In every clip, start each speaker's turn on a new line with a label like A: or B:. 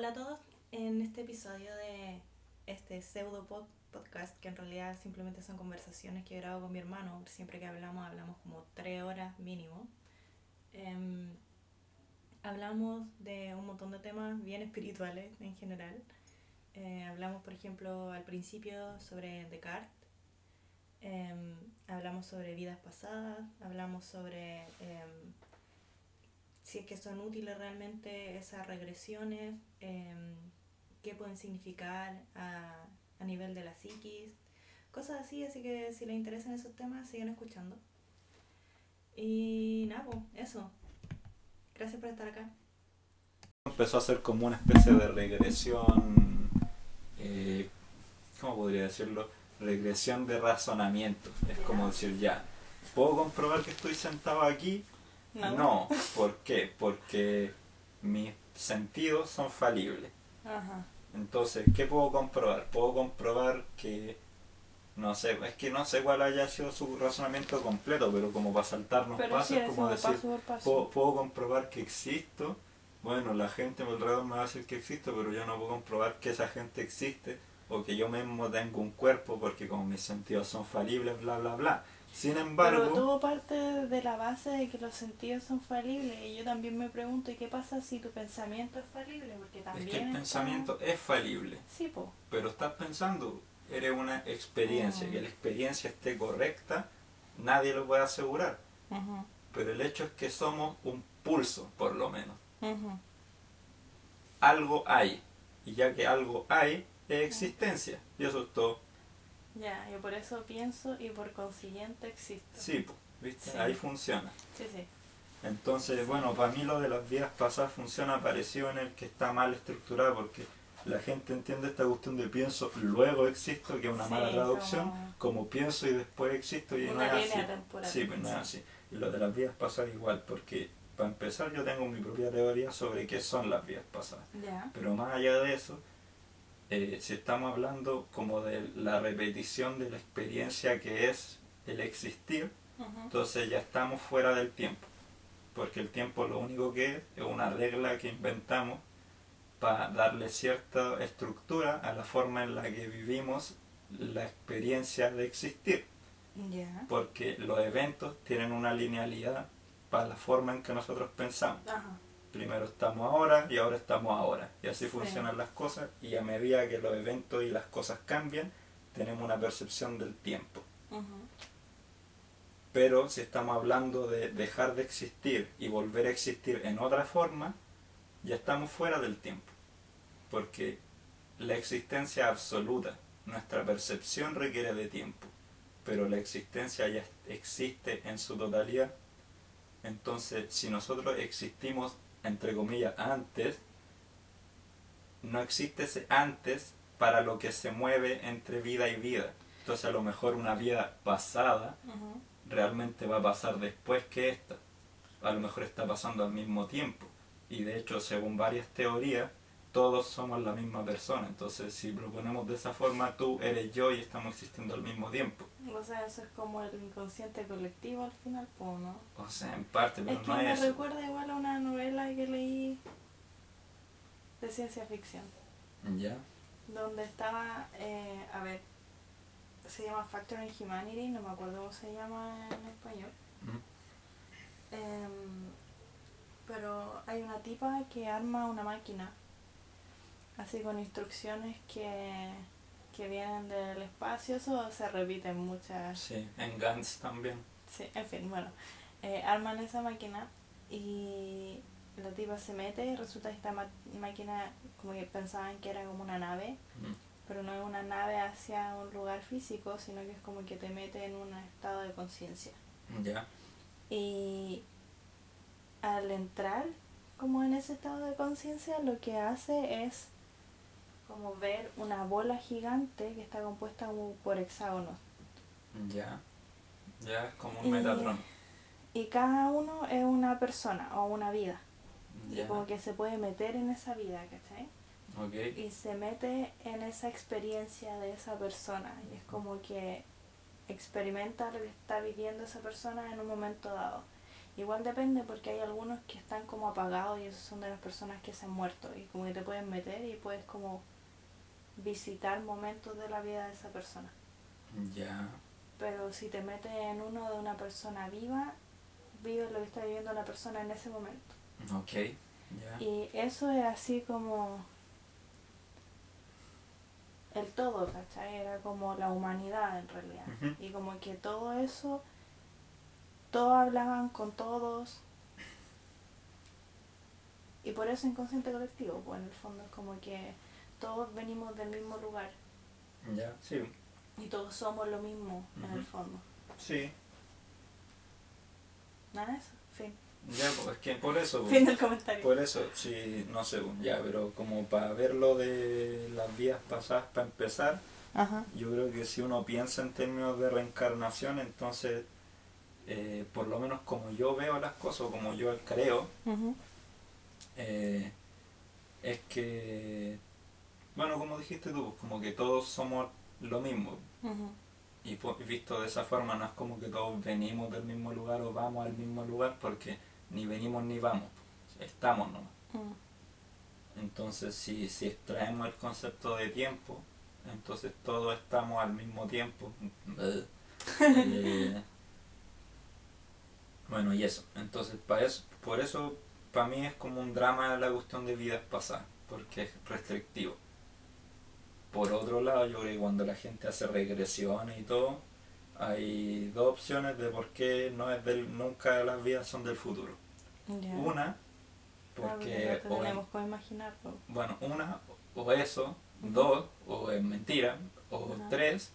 A: Hola a todos, en este episodio de este pseudo pod- podcast, que en realidad simplemente son conversaciones que grabo con mi hermano, siempre que hablamos, hablamos como tres horas mínimo. Em, hablamos de un montón de temas bien espirituales en general. Eh, hablamos, por ejemplo, al principio sobre Descartes. Em, hablamos sobre vidas pasadas, hablamos sobre em, si es que son útiles realmente esas regresiones, em, qué pueden significar a, a nivel de la psiquis, cosas así, así que si les interesan esos temas, sigan escuchando. Y nada, pues, eso. Gracias por estar acá.
B: Empezó a ser como una especie de regresión, eh, ¿cómo podría decirlo? Regresión de razonamiento. Es como decir, ya, ¿puedo comprobar que estoy sentado aquí? No. ¿Por qué? Porque mis sentidos son falibles.
A: Ajá.
B: Entonces, ¿qué puedo comprobar? Puedo comprobar que, no sé, es que no sé cuál haya sido su razonamiento completo, pero como para saltarnos
A: Pero
B: pasos,
A: sí,
B: es como decir,
A: paso
B: puedo, puedo comprobar que existo. Bueno, la gente a mi alrededor me va a decir que existo, pero yo no puedo comprobar que esa gente existe o que yo mismo tengo un cuerpo porque como mis sentidos son falibles, bla, bla, bla. Sin embargo,
C: Pero tuvo parte de la base de que los sentidos son falibles y yo también me pregunto, ¿y qué pasa si tu pensamiento es falible? Porque
B: es
C: también
B: que el
C: está-
B: pensamiento es falible,
C: Sí, po.
B: pero estás pensando, eres una experiencia,
C: Mm.
B: que la experiencia esté correcta, nadie lo puede asegurar. Pero el hecho es que somos un pulso, por lo menos. Algo hay, y ya que algo hay, es existencia, y eso es todo.
C: Ya, yo por eso pienso y por consiguiente existo.
B: Sí, ¿viste?
C: Sí.
B: Ahí funciona.
C: Sí, sí.
B: Entonces, bueno, para mí lo de las vidas pasadas funciona parecido en el que está mal estructurado porque la gente entiende esta cuestión de pienso, luego existo, que es una
C: Sí,
B: mala traducción,
C: como-
B: como pienso y después existo y no
C: Una
B: es
C: línea
B: así.
C: temporal.
B: Sí, pues no es así. Y lo de las vidas pasadas igual, porque para empezar yo tengo mi propia teoría sobre qué son las vidas pasadas.
C: Ya.
B: Pero más allá de eso, eh, si estamos hablando como de la repetición de la experiencia que es el existir, entonces ya estamos fuera del tiempo. Porque el tiempo lo único que es es una regla que inventamos para darle cierta estructura a la forma en la que vivimos la experiencia de existir. Porque los eventos tienen una linealidad para la forma en que nosotros pensamos. Primero estamos ahora y ahora estamos ahora. Y así
C: Sí.
B: funcionan las cosas y a medida que los eventos y las cosas cambian, tenemos una percepción del tiempo. Pero si estamos hablando de dejar de existir y volver a existir en otra forma, ya estamos fuera del tiempo. Porque la existencia absoluta, nuestra percepción requiere de tiempo, pero la existencia ya existe en su totalidad. Entonces, si nosotros existimos, entre comillas, antes, no existe ese antes para lo que se mueve entre vida y vida. Entonces, a lo mejor una vida pasada realmente va a pasar después que esta. A lo mejor está pasando al mismo tiempo. Y de hecho, según varias teorías, todos somos la misma persona. Entonces, si lo ponemos de esa forma, tú eres yo y estamos existiendo al mismo tiempo.
C: O sea, eso es como el inconsciente colectivo al final, ¿no?
B: O sea, en parte, pero
C: Es que
B: no
C: me
B: es
C: recuerda igual a una novela que leí de ciencia ficción.
B: ¿Ya?
C: donde estaba, eh, a ver, se llama Factor in Humanity, no me acuerdo cómo se llama en español.
B: Mm.
C: Em, pero hay una tipa que arma una máquina, así con instrucciones que, que vienen del espacio, eso se repite en muchas...
B: Sí, en Gantz también.
C: Sí, en fin, bueno, eh, arman esa máquina y la tipa se mete y resulta que esta ma- máquina como que pensaban que era como una nave
B: Mm.
C: pero no es una nave hacia un lugar físico, sino que es como que te mete en un estado de conciencia.
B: ¿Ya?
C: Y al entrar como en ese estado de conciencia, lo que hace es como ver una bola gigante que está compuesta como por hexágonos.
B: ¿Ya? Ya es como un
C: Y-
B: Metatron.
C: Y cada uno es una persona o una vida. Y como que se puede meter en esa vida, ¿cachai?
B: Ok.
C: y se mete en esa experiencia de esa persona y es como que experimenta lo que está viviendo esa persona en un momento dado igual depende porque hay algunos que están como apagados y esos son de las personas que se han muerto y como que te pueden meter y puedes como visitar momentos de la vida de esa persona.
B: Ya.
C: Pero si te metes en uno de una persona viva, vives lo que está viviendo la persona en ese momento.
B: Ok. Ya.
C: Y eso es así como el todo, ¿cachai? Era como la humanidad en realidad. Y como que todo eso, todos hablaban con todos. Y por eso inconsciente colectivo, pues en el fondo es como que todos venimos del mismo lugar
B: Ya. Sí.
C: y todos somos lo mismo en el fondo.
B: Sí.
C: Nada de eso, fin.
B: Ya, pues es que por eso. pues,
C: Fin del comentario.
B: Por eso, sí, no sé, pues, ya, pero como para ver lo de las vidas pasadas, para empezar,
C: Ajá.
B: yo creo que si uno piensa en términos de reencarnación, entonces, eh, por lo menos como yo veo las cosas, o como yo creo, eh, es que, bueno, como dijiste tú, como que todos somos lo mismo. Y visto de esa forma, no es como que todos venimos del mismo lugar o vamos al mismo lugar, porque ni venimos ni vamos, estamos nomás. Entonces, si, si extraemos el concepto de tiempo, entonces todos estamos al mismo tiempo. Eh, bueno, y eso. Entonces, para eso, por eso, para mí es como un drama la cuestión de vidas pasadas, porque es restrictivo. Por otro lado, yo creo que cuando la gente hace regresiones y todo, hay dos opciones de por qué no es del, nunca las vidas son del futuro. Una, porque
C: no
B: o en-
C: tenemos imaginarlo.
B: bueno, una, o eso, dos, o es mentira, o tres,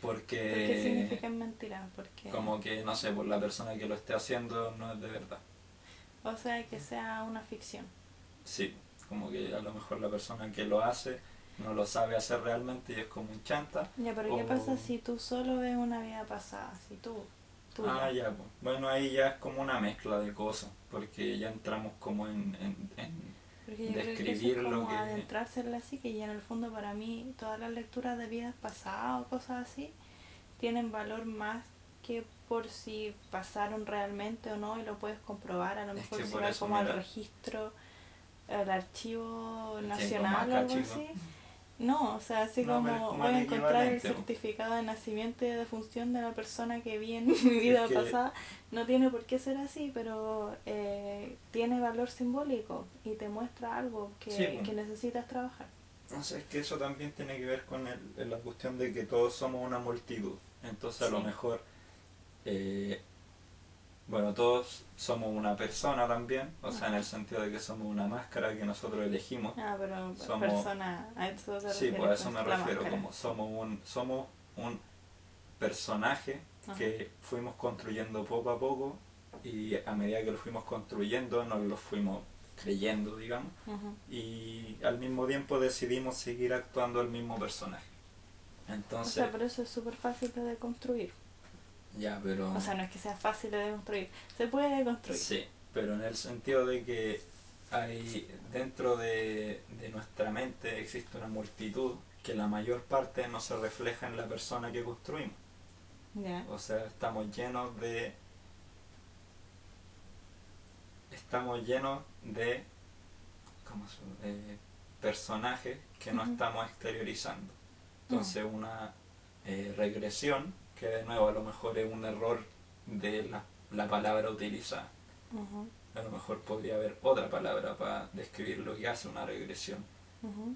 C: ¿Por qué
B: porque
C: significa mentira? Porque,
B: como que, no sé, por la persona que lo esté haciendo no es de verdad.
C: o sea, que sea una ficción.
B: Sí, como que a lo mejor la persona que lo hace no lo sabe hacer realmente y es como un chanta.
C: Ya, pero ¿qué pasa si tú solo ves una vida pasada? Si tú, tú
B: Ah, ya, pues. bueno, ahí ya es como una mezcla de cosas, porque ya entramos como en... en, en-
C: Porque yo creo que eso es
B: describir lo
C: como
B: que-
C: adentrarse en la psique y en el fondo para mí todas las lecturas de vidas pasadas o cosas así tienen valor más que por si pasaron realmente o no y lo puedes comprobar a lo mejor si vas como al
B: mira.
C: registro al archivo nacional o algo así no, o sea, así
B: No,
C: como
B: como
C: voy a encontrar el certificado de nacimiento y de defunción de la persona que vi en mi vida
B: que-
C: pasada, no tiene por qué ser así, pero eh, tiene valor simbólico y te muestra algo que,
B: Sí,
C: que necesitas trabajar.
B: No sé, es que eso también tiene que ver con el- en la cuestión de que todos somos una multitud. Entonces a lo mejor, eh, bueno, todos somos una persona también, o sea, en el sentido de que somos una máscara que nosotros elegimos.
C: Ah, pero
B: Somos-
C: persona, a eso te
B: Sí,
C: refieres
B: por eso me refiero,
C: máscara.
B: como somos un, somos un personaje que fuimos construyendo poco a poco y a medida que lo fuimos construyendo nos lo fuimos creyendo, digamos, y al mismo tiempo decidimos seguir actuando el mismo personaje.
C: O
B: Entonces,
C: sea, pero eso es súper fácil de deconstruir.
B: Ya, pero...
C: O sea, no es que sea fácil de deconstruir, se puede deconstruir.
B: Sí, pero en el sentido de que hay dentro de, de nuestra mente existe una multitud que la mayor parte no se refleja en la persona que construimos.
C: Ya.
B: O sea, estamos llenos de... Estamos llenos de... ¿Cómo se eh, personajes que no estamos exteriorizando. Entonces una eh, regresión, que de nuevo a lo mejor es un error de la, la palabra utilizada. A lo mejor podría haber otra palabra para describir lo que hace una regresión.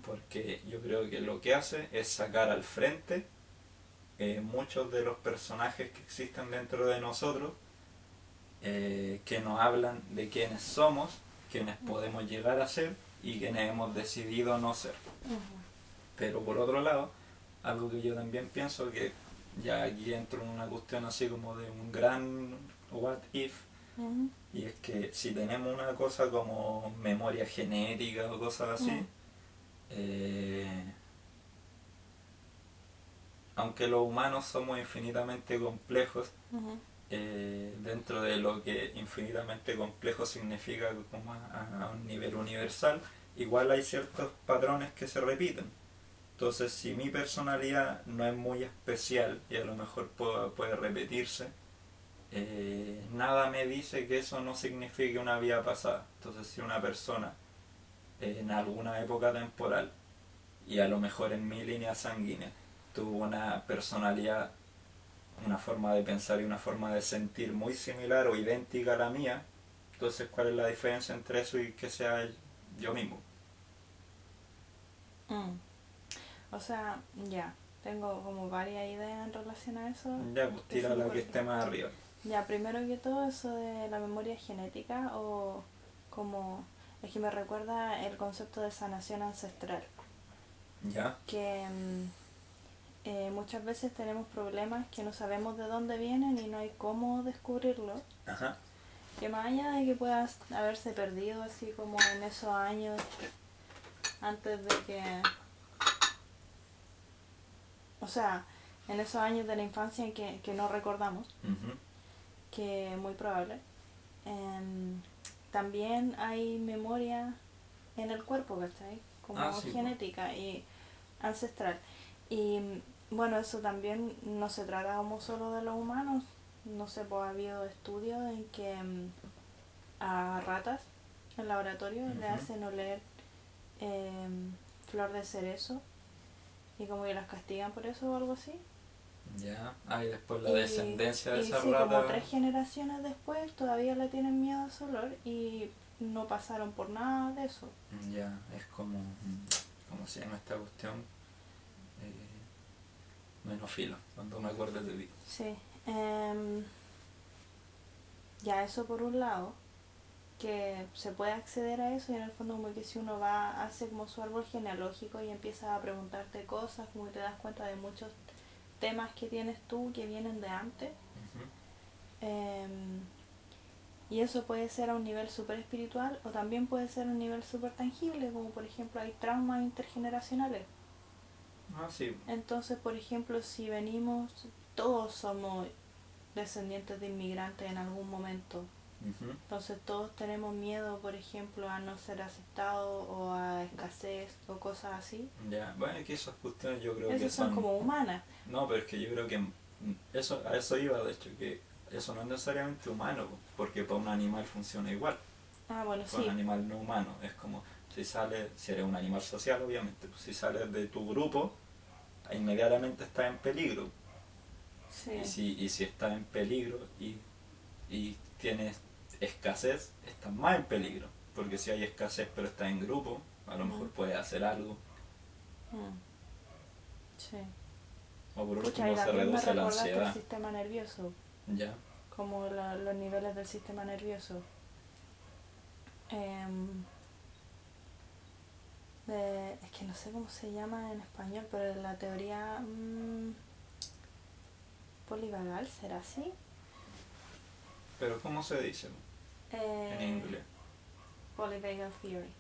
B: Porque yo creo que lo que hace es sacar al frente eh, muchos de los personajes que existen dentro de nosotros, eh, que nos hablan de quiénes somos, quiénes podemos llegar a ser y quiénes hemos decidido no ser.
C: Ujú.
B: Pero por otro lado, algo que yo también pienso que ya aquí entro en una cuestión así como de un gran what if, y es que si tenemos una cosa como memoria genética o cosas así, eh, aunque los humanos somos infinitamente complejos, eh, dentro de lo que infinitamente complejo significa como a, a un nivel universal, igual hay ciertos patrones que se repiten. Entonces, si mi personalidad no es muy especial y a lo mejor puede, repetirse, eh, nada me dice que eso no signifique una vida pasada. Entonces, si una persona en alguna época temporal y a lo mejor en mi línea sanguínea tuvo una personalidad, una forma de pensar y una forma de sentir muy similar o idéntica a la mía, entonces ¿cuál es la diferencia entre eso y que sea yo mismo?
C: Mm. O sea, ya, tengo como varias ideas en relación a eso.
B: Ya, pues tira la que esté más arriba.
C: Ya, primero que todo eso de la memoria genética o como es que me recuerda el concepto de sanación ancestral.
B: Ya.
C: Que mm, eh, muchas veces tenemos problemas que no sabemos de dónde vienen y no hay cómo descubrirlo.
B: Ajá.
C: Que más allá de que puedas haberse perdido así como en esos años antes de que... O sea, en esos años de la infancia que, que no recordamos, que es muy probable. em, también hay memoria en el cuerpo, ¿cachai? Como
B: Ah, sí,
C: genética y ancestral. Y bueno, eso también no se trata como solo de los humanos. No sé, pues ha habido estudios en que mm, a ratas en laboratorio le hacen oler em, flor de cerezo y como que las castigan por eso o algo así.
B: Ya. Ah, y después la
C: Y-
B: descendencia de
C: y
B: esa
C: sí, como
B: rata.
C: tres generaciones después todavía le tienen miedo a ese olor y no pasaron por nada de eso.
B: Ya, es como. mm, ¿Cómo se llama esta cuestión? Eh, menos filo, cuando me acuerdo de ti.
C: Sí. em, ya eso por un lado, que se puede acceder a eso y en el fondo como que si uno va, hace como su árbol genealógico y empieza a preguntarte cosas, como que te das cuenta de muchos temas que tienes tú que vienen de antes. Em, y eso puede ser a un nivel súper espiritual o también puede ser a un nivel súper tangible, como por ejemplo hay traumas intergeneracionales.
B: Ah, sí.
C: Entonces, por ejemplo, si venimos, todos somos descendientes de inmigrantes en algún momento. Entonces todos tenemos miedo, por ejemplo, a no ser aceptados o a escasez o cosas así.
B: Ya, bueno, es que esas cuestiones yo creo que
C: son
B: son.
C: como humanas.
B: No, pero es que yo creo que eso, a eso iba, de hecho, que eso no es necesariamente humano, po, porque para un animal funciona igual.
C: Ah, bueno,
B: Para
C: sí.
B: un animal no humano, es como si sales, si eres un animal social, obviamente, pues si sales de tu grupo, inmediatamente estás en peligro.
C: Sí.
B: Y si, y si estás en peligro y, y tienes escasez, estás más en peligro. Porque si hay escasez pero estás en grupo, a lo mejor
C: Ujú.
B: puedes hacer algo.
C: Mm. Sí.
B: O por
C: Pucha,
B: último se reduce la
C: recordaste el
B: ansiedad.
C: sistema nervioso.
B: Ya.
C: como la- los niveles del sistema nervioso. Em, de- es que no sé cómo se llama en español, pero la teoría mm, polivagal, ¿será así?
B: Pero ¿cómo se dice
C: Eh,
B: en inglés?
C: Polyvagal theory.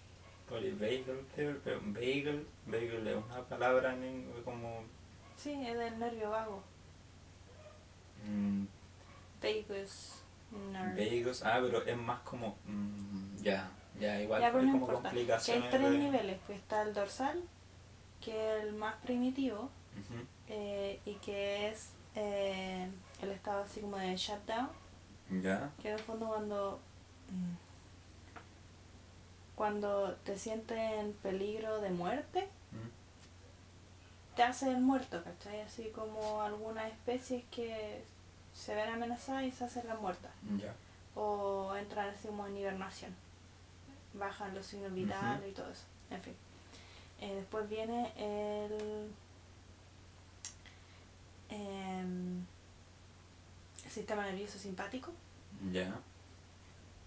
B: Polyvagal theory, pero bagel, bagel es una palabra en inglés como
C: Sí, es del nervio vago.
B: mm,
C: Vagus nerve.
B: vagos, ah, pero es más como mm, ya, ya igual
C: Ya, pero no
B: como
C: importa. Que hay
B: complicaciones
C: tres
B: de-
C: niveles, pues está el dorsal, que es el más primitivo,
B: Ujú.
C: eh, y que es eh, el estado así como de shutdown,
B: Ya.
C: que en el fondo cuando cuando te sientes en peligro de muerte,
B: Mm.
C: te hace el muerto, ¿cachai? Así como algunas especies que se ven amenazadas y se hacen las muertas, o entran así como en hibernación, bajan los signos vitales y todo eso, en fin. Eh, después viene el, em, sistema nervioso simpático,
B: Ya.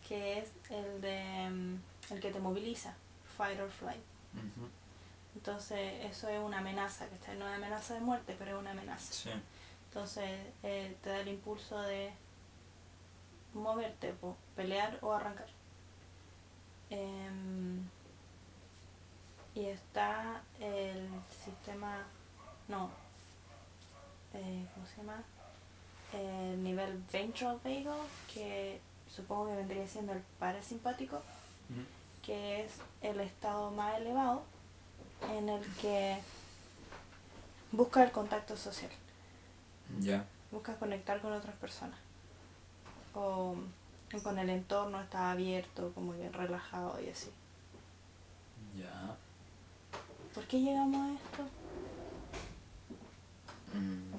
C: Que es el de mm, el que te moviliza, fight or flight. Entonces eso es una amenaza, que no es amenaza de muerte, pero es una amenaza.
B: Sí.
C: Entonces eh, te da el impulso de moverte, po, pelear o arrancar. Em, y está el sistema, no, eh, ¿cómo se llama? El nivel ventral vagal, que supongo que vendría siendo el parasimpático, que es el estado más elevado en el que busca el contacto social,
B: Ya.
C: busca conectar con otras personas. o con el entorno está abierto, como que relajado y así.
B: Ya.
C: ¿Por qué llegamos a esto?
B: Mm,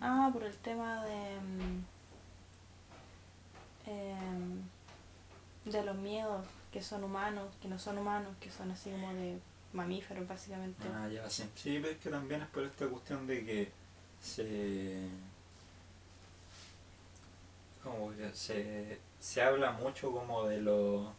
C: Ah, por el tema de. Em, de los miedos que son humanos, que no son humanos, que son así como de mamíferos, básicamente.
B: Ah, ya, sí. Sí, pero es que también es por esta cuestión de que se. Como que se, se habla mucho como de lo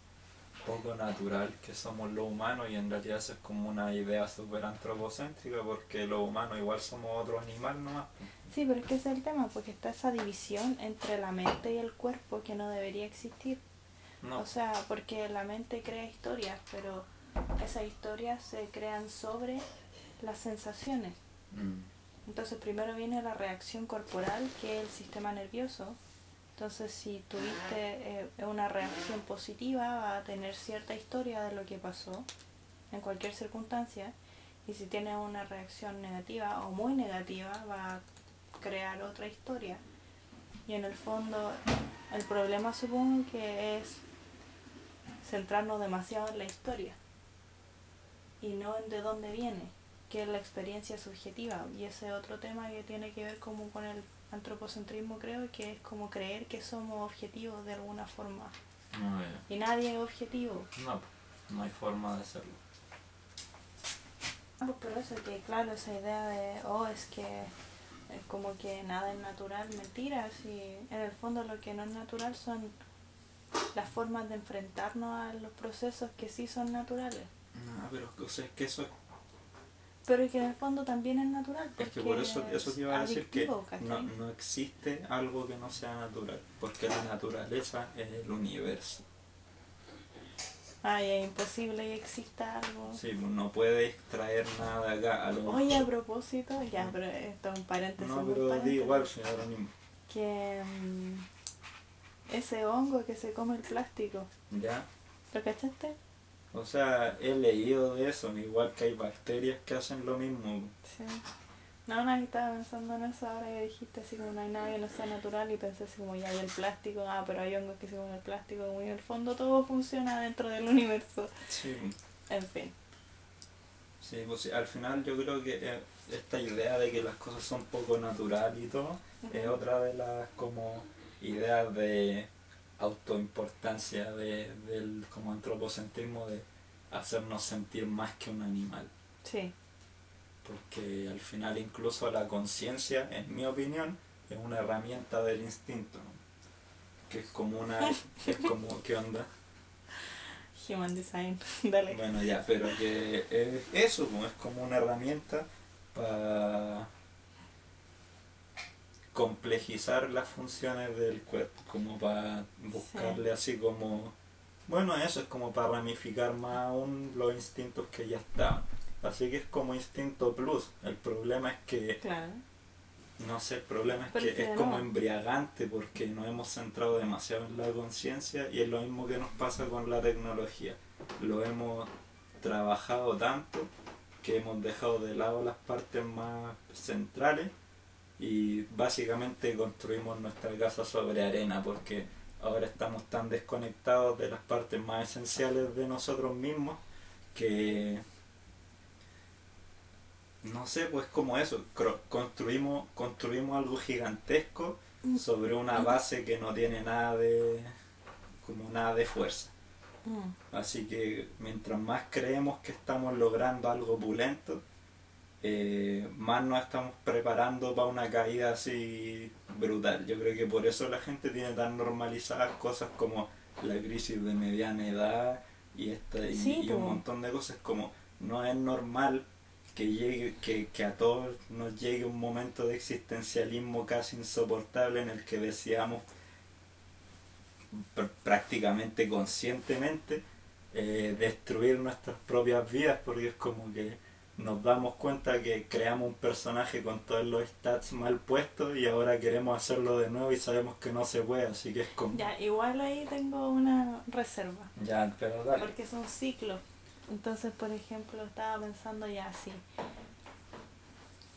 B: poco natural que somos los humanos y en realidad eso es como una idea súper antropocéntrica porque los humanos igual somos otro animal nomás.
C: Sí, pero es que ese es el tema, porque está esa división entre la mente y el cuerpo que no debería existir.
B: No,
C: O sea, porque la mente crea historias, pero esas historias se crean sobre las sensaciones.
B: Mm,
C: Entonces primero viene la reacción corporal, que es el sistema nervioso. Entonces si tuviste eh, una reacción positiva, va a tener cierta historia de lo que pasó en cualquier circunstancia. Y si tienes una reacción negativa o muy negativa, va a crear otra historia. Y en el fondo, el problema supongo que es centrarnos demasiado en la historia y no en de dónde viene, que es la experiencia subjetiva. Y ese otro tema que tiene que ver como con el antropocentrismo, creo, que es como creer que somos objetivos de alguna forma.
B: no, ya.
C: Y nadie es objetivo.
B: no, no hay forma de hacerlo.
C: Ah, pues por eso que, claro, esa idea de, oh, es que es como que nada es natural, mentiras. Y en el fondo lo que no es natural son las formas de enfrentarnos a los procesos que sí son naturales.
B: No, pero o sea, es que eso es
C: Pero que en el fondo también es natural.
B: Es que por eso, eso te iba a
C: es
B: decir que no, no existe algo que no sea natural, porque la naturaleza es el universo.
C: Ay, es imposible que exista algo.
B: Sí, pues no puede extraer nada de acá. A lo
C: Oye, a propósito, ya, pero esto es un paréntesis.
B: no, pero di
C: paréntesis,
B: igual, señor Anónimo.
C: Que mm, ese hongo que se come el plástico,
B: ¿Ya?
C: ¿lo cachaste?
B: O sea, he leído de eso, igual que hay bacterias que hacen lo mismo.
C: Sí. No, que estaba pensando en eso ahora que dijiste así como no hay nada que no sea natural y pensé así como ya hay el plástico, ah, pero hay hongos que se el plástico, como en el fondo todo funciona dentro del universo.
B: Sí,
C: En fin.
B: sí, pues sí, al final yo creo que eh, esta idea de que las cosas son poco natural y todo es otra de las como ideas de autoimportancia de, del como antropocentrismo de hacernos sentir más que un animal.
C: Sí.
B: Porque al final incluso la conciencia, en mi opinión, es una herramienta del instinto. ¿no? Que es como una... es como, ¿qué onda?
C: Human design. Dale.
B: Bueno, ya, pero que es eso, es como una herramienta para complejizar las funciones del cuerpo, como para buscarle así como... Bueno, eso es como para ramificar más aún los instintos que ya estaban. Así que es como instinto plus. El problema es que,
C: Claro.
B: no sé, el problema es que
C: es
B: como embriagante porque nos hemos centrado demasiado en la conciencia y es lo mismo que nos pasa con la tecnología. Lo hemos trabajado tanto que hemos dejado de lado las partes más centrales y básicamente construimos nuestra casa sobre arena porque ahora estamos tan desconectados de las partes más esenciales de nosotros mismos que no sé, pues como eso, construimos, construimos algo gigantesco sobre una base que no tiene nada de como nada de fuerza.
C: Mm.
B: Así que mientras más creemos que estamos logrando algo opulento, eh, más nos estamos preparando para una caída así brutal. Yo creo que por eso la gente tiene tan normalizadas cosas como la crisis de mediana edad y, esta, y,
C: Sí,
B: y un montón de cosas como no es normal que llegue que, que a todos nos llegue un momento de existencialismo casi insoportable en el que deseamos pr- prácticamente conscientemente eh, destruir nuestras propias vidas porque es como que nos damos cuenta que creamos un personaje con todos los stats mal puestos y ahora queremos hacerlo de nuevo y sabemos que no se puede, así que es como...
C: Ya, igual ahí tengo una reserva.
B: Ya, pero dale.
C: Porque es un ciclo. Entonces, por ejemplo, estaba pensando ya así.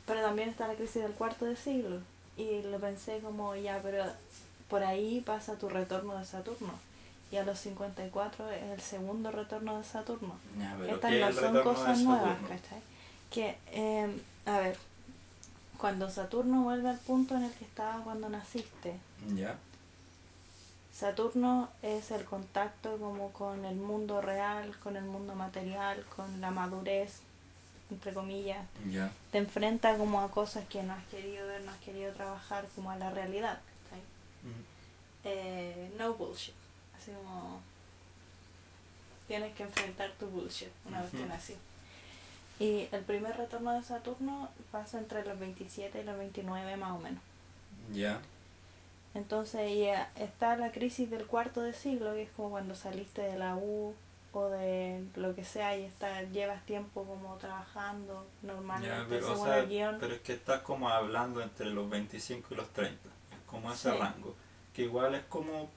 C: Pero también está la crisis del cuarto de siglo. Y lo pensé como ya, pero por ahí pasa tu retorno de Saturno. Y a los 54 es el segundo retorno de Saturno.
B: Ya,
C: Estas
B: ¿qué es
C: no son cosas nuevas? ¿cachai? Que, eh, a ver, cuando Saturno vuelve al punto en el que estaba cuando naciste,
B: Ya,
C: Saturno es el contacto como con el mundo real, con el mundo material, con la madurez, entre comillas.
B: ya,
C: Te enfrenta como a cosas que no has querido ver, no has querido trabajar, como a la realidad. ¿cachai?
B: Mm,
C: Eh, no bullshit. Así como tienes que enfrentar tu bullshit una vez que
B: Ujú.
C: nací. Y el primer retorno de Saturno pasa entre los 27 y los 29 más o menos.
B: ya,
C: Entonces ya está la crisis del cuarto de siglo, que es como cuando saliste de la U o de lo que sea y está, llevas tiempo como trabajando normalmente
B: ya, pero, o
C: según
B: sea,
C: el guion.
B: pero es que estás como hablando entre los 25 y los 30, es como ese
C: Sí.
B: rango, que igual es como,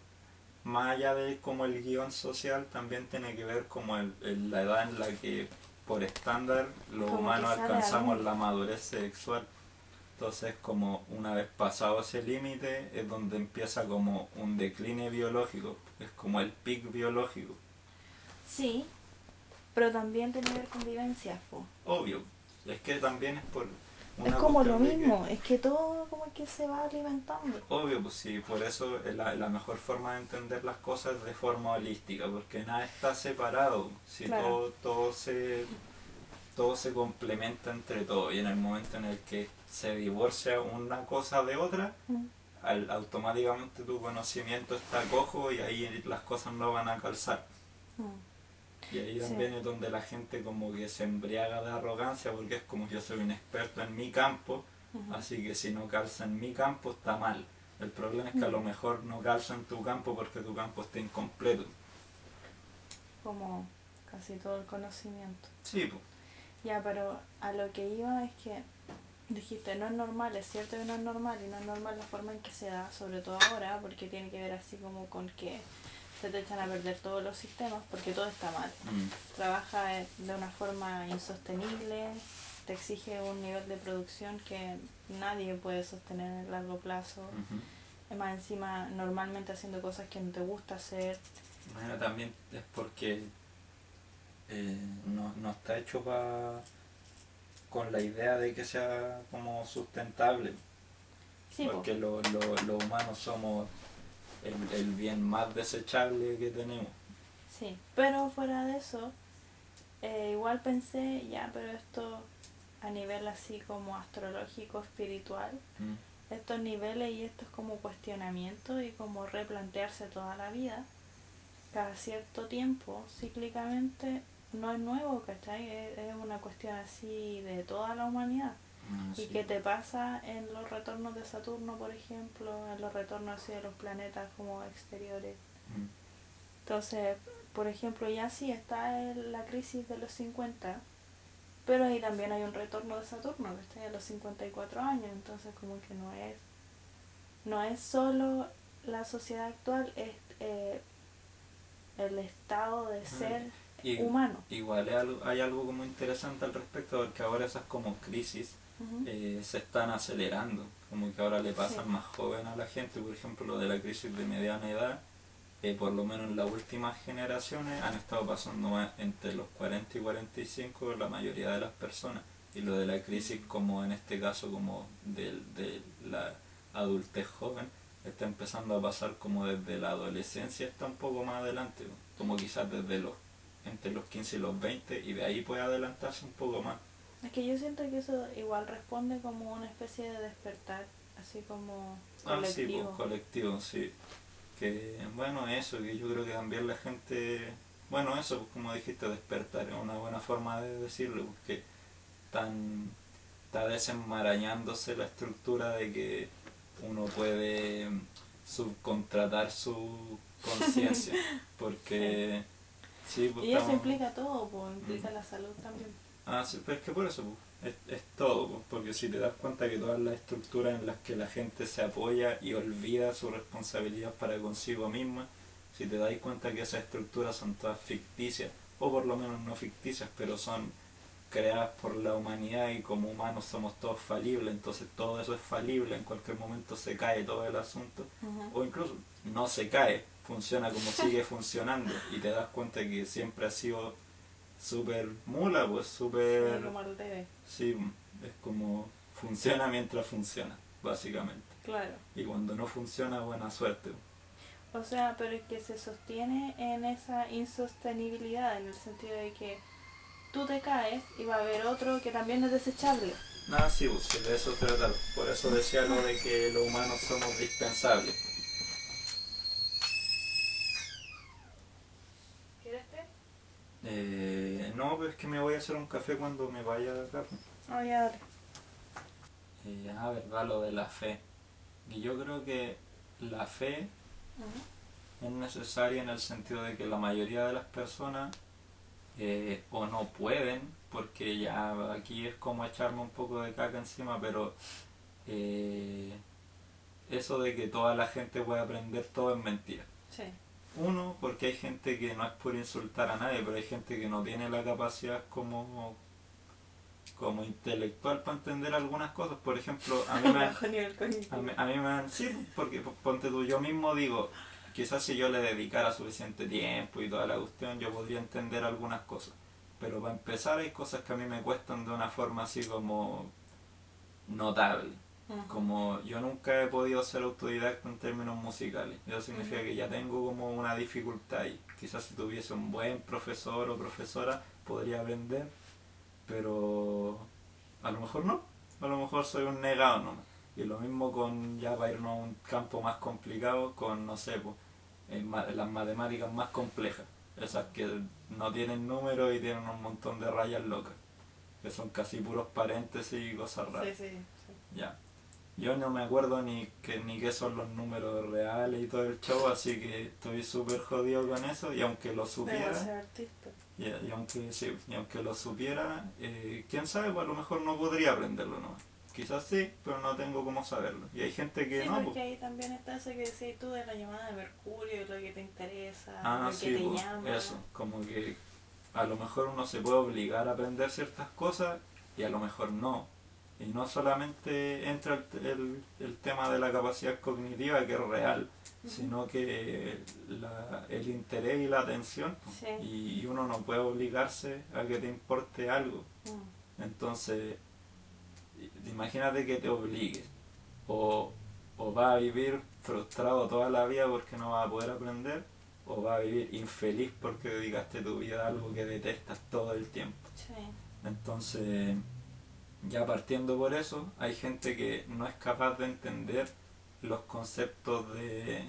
B: más allá de como el guion social, también tiene que ver como el, el- la edad en la que por estándar los
C: Como
B: humanos alcanzamos la madurez sexual. Entonces como una vez pasado ese límite es donde empieza como un decline biológico, es como el pic biológico.
C: Sí, pero también tiene que ver con vivencias.
B: Obvio, es que también es por...
C: Es como lo
B: que-
C: mismo, es que todo como que se va alimentando.
B: Obvio, pues sí, por eso es la, la mejor forma de entender las cosas es de forma holística, porque nada está separado, si
C: Claro.
B: todo, todo se todo se complementa entre todo y en el momento en el que se divorcia una cosa de otra,
C: Mm.
B: al- automáticamente tu conocimiento está cojo y ahí las cosas no van a calzar.
C: Mm.
B: Y ahí
C: Sí.
B: también es donde la gente como que se embriaga de arrogancia porque es como yo soy un experto en mi campo,
C: Ujú.
B: Así que si no calza en mi campo está mal. El problema es que a lo mejor no calza en tu campo porque tu campo está incompleto.
C: Como casi todo el conocimiento.
B: Sí, pues.
C: Ya, pero a lo que iba es que dijiste, no es normal, es cierto que no es normal y no es normal la forma en que se da, sobre todo ahora, porque tiene que ver así como con que se te echan a perder todos los sistemas, porque todo está mal.
B: Mm,
C: Trabaja de una forma insostenible, te exige un nivel de producción que nadie puede sostener en el largo plazo.
B: ujú.
C: Y más encima, normalmente haciendo cosas que no te gusta hacer.
B: Bueno, también es porque eh, no, no está hecho pa- con la idea de que sea como sustentable.
C: Sí, po.
B: porque lo- lo- los humanos somos el, el bien más desechable que tenemos.
C: Sí, pero fuera de eso, eh, igual pensé, ya, pero esto a nivel así como astrológico, espiritual,
B: Mm,
C: estos niveles y estos como cuestionamientos y como replantearse toda la vida, cada cierto tiempo, cíclicamente, no es nuevo, ¿cachai? Es, es una cuestión así de toda la humanidad.
B: Mm,
C: ¿Y
B: sí.
C: qué te pasa en los retornos de Saturno, por ejemplo? En los retornos hacia los planetas como exteriores.
B: Mm,
C: Entonces, por ejemplo, ya sí está el- la crisis de los 50, pero ahí también hay un retorno de Saturno, que está a los 54 años, entonces como que no es, no es solo la sociedad actual, es eh, el estado de ser
B: Y-
C: humano.
B: Igual hay algo, hay algo como interesante al respecto porque ahora esas como crisis Eh, se están acelerando, como que ahora le pasan
C: Sí.
B: más joven a la gente, por ejemplo lo de la crisis de mediana edad, eh, por lo menos en las últimas generaciones han estado pasando más entre los 40 y 45 la mayoría de las personas, y lo de la crisis como en este caso como de, la adultez joven, está empezando a pasar como desde la adolescencia está un poco más adelante, como quizás desde los entre los 15 y los 20 y de ahí puede adelantarse un poco más.
C: Es que yo siento que eso igual responde como una especie de despertar, así como
B: Ah, sí,
C: colectivo.
B: pues colectivo, sí. Que bueno, eso, que yo creo que también la gente, bueno, eso, pues, como dijiste, despertar es una buena forma de decirlo, porque tan, está desenmarañándose la estructura de que uno puede subcontratar su conciencia, porque sí, pues,
C: y eso
B: estamos-
C: implica todo, pues implica
B: Mm.
C: la salud también.
B: Ah, sí, pero es que por eso pues, es, es todo, pues, porque si te das cuenta que todas las estructuras en las que la gente se apoya y olvida su responsabilidad para consigo misma, si te das cuenta que esas estructuras son todas ficticias, o por lo menos no ficticias, pero son creadas por la humanidad y como humanos somos todos falibles, entonces todo eso es falible, en cualquier momento se cae todo el asunto, o incluso no se cae, funciona como sigue funcionando y te das cuenta que siempre ha sido súper mula, pues súper...
C: Sí,
B: es como funciona mientras funciona, básicamente.
C: Claro.
B: Y cuando no funciona, buena suerte.
C: O sea, pero es que se sostiene en esa insostenibilidad, en el sentido de que tú te caes y va a haber otro que también es desechable.
B: Nada, sí, pues, sí, de eso trata. Por eso decía lo de que los humanos somos dispensables.
C: ¿Quieres té?
B: Eh, no, pues es que me voy a hacer un café cuando me vaya de acá.
C: Ah, ya, dale.
B: Eh, ah, verdad, lo de la fe. Y yo creo que la fe es necesaria en el sentido de que la mayoría de las personas eh, o no pueden, porque ya aquí es como echarme un poco de caca encima, pero eh, eso de que toda la gente puede aprender todo es mentira.
C: Sí.
B: Uno, porque hay gente que no es por insultar a nadie, pero hay gente que no tiene la capacidad como, como intelectual para entender algunas cosas. Por ejemplo, a mí me, a mí, a mí me sí, porque ponte tú, yo mismo digo, quizás si yo le dedicara suficiente tiempo y toda la cuestión, yo podría entender algunas cosas. Pero para empezar hay cosas que a mí me cuestan de una forma así como notable.
C: Ujú.
B: Como yo nunca he podido ser autodidacta en términos musicales. Eso significa que ya tengo como una dificultad ahí. Quizás si tuviese un buen profesor o profesora podría aprender, pero a lo mejor no. A lo mejor soy un negado nomás. Y lo mismo con, ya para irnos a un campo más complicado, con, no sé, pues, las matemáticas más complejas. Esas que no tienen números y tienen un montón de rayas locas. Que son casi puros paréntesis y cosas raras.
C: Sí, sí, sí.
B: Ya. Yo no me acuerdo ni que ni qué son los números reales y todo el show, así que estoy súper jodido con eso y aunque lo supiera, y, y aunque sí, y aunque lo supiera, eh, quién sabe, pues a lo mejor no podría aprenderlo no. Quizás sí, pero no tengo cómo saberlo. Y hay gente que
C: sí,
B: no,
C: porque
B: pues.
C: ahí también está eso que decías tú de la llamada de Mercurio, lo que te interesa,
B: Ah,
C: lo que te
B: pues,
C: llama.
B: eso, como que a lo mejor uno se puede obligar a aprender ciertas cosas y a lo mejor no. Y no solamente entra el, el- el tema de la capacidad cognitiva, que es real, sino que la- el interés y la atención.
C: Sí.
B: Y, y uno no puede obligarse a que te importe algo.
C: Mm.
B: Entonces, imagínate que te obligues. O, o vas a vivir frustrado toda la vida porque no vas a poder aprender, o vas a vivir infeliz porque dedicaste tu vida a algo que detestas todo el tiempo.
C: Sí.
B: Entonces, ya partiendo por eso, hay gente que no es capaz de entender los conceptos de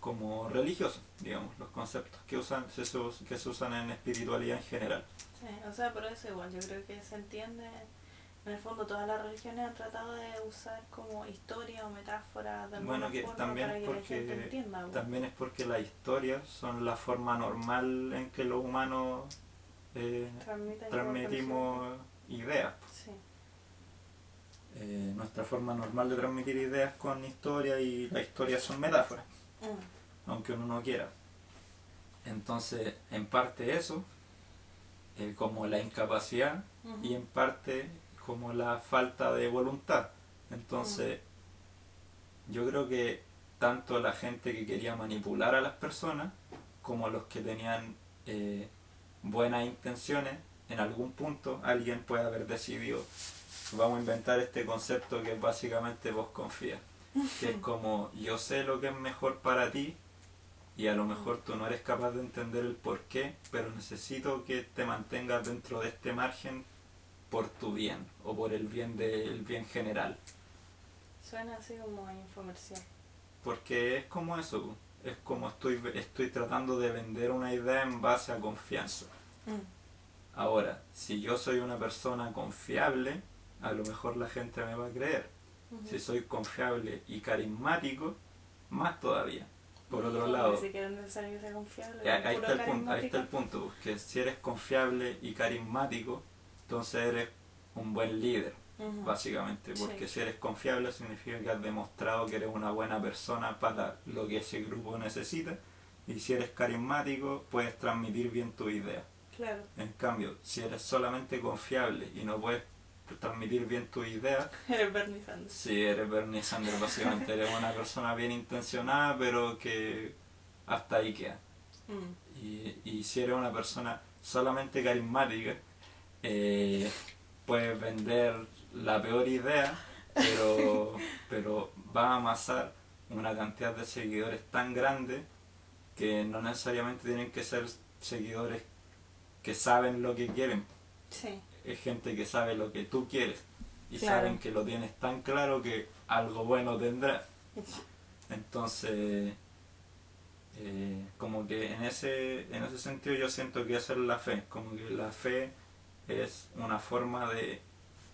B: como religiosos, digamos, los conceptos que usan se que se usan en espiritualidad en general.
C: Sí, o sea, pero eso igual, yo creo que se entiende, en el fondo todas las religiones han tratado de usar como historia o metáfora de alguna
B: Bueno, que
C: forma
B: también
C: para
B: es
C: que la gente
B: porque
C: entienda. pues.
B: también es porque las historias son la forma normal en que los humanos eh, transmitimos ideas.
C: Sí.
B: Eh, nuestra forma normal de transmitir ideas con historia y las historias son metáforas.
C: Mm.
B: aunque uno no quiera. Entonces, en parte eso, eh, como la incapacidad, y en parte como la falta de voluntad. Entonces, yo creo que tanto la gente que quería manipular a las personas, como los que tenían eh, buenas intenciones, en algún punto alguien puede haber decidido, vamos a inventar este concepto que es básicamente vos confías, que es como yo sé lo que es mejor para ti y a lo mejor tú no eres capaz de entender el por qué, pero necesito que te mantengas dentro de este margen por tu bien o por el bien del bien general.
C: Suena así como infomercial.
B: Porque es como eso, es como estoy, estoy tratando de vender una idea en base a confianza.
C: Mm.
B: Ahora, si yo soy una persona confiable, a lo mejor la gente me va a creer. Si soy confiable y carismático, más todavía. Por otro lado,
C: necesario confiable.
B: Ahí, está el punto, ahí está el
C: carismático.
B: punto, que si eres confiable y carismático, entonces eres un buen líder, básicamente, porque
C: Sí.
B: si eres confiable significa que has demostrado que eres una buena persona para lo que ese grupo necesita, y si eres carismático puedes transmitir bien tu idea,
C: Claro.
B: En cambio, si eres solamente confiable y no puedes transmitir bien tus ideas,
C: Eres Bernie Sanders.
B: si eres Bernie Sanders, básicamente eres una persona bien intencionada, pero que hasta ahí queda.
C: Mm.
B: Y, y si eres una persona solamente carismática, eh, puedes vender la peor idea, pero, pero va a amasar una cantidad de seguidores tan grande que no necesariamente tienen que ser seguidores que saben lo que quieren.
C: Sí.
B: Es gente que sabe lo que tú quieres y
C: Claro.
B: saben que lo tienes tan claro que algo bueno tendrá. Entonces, eh, como que en ese, en ese sentido yo siento que esa es la fe, como que la fe es una forma de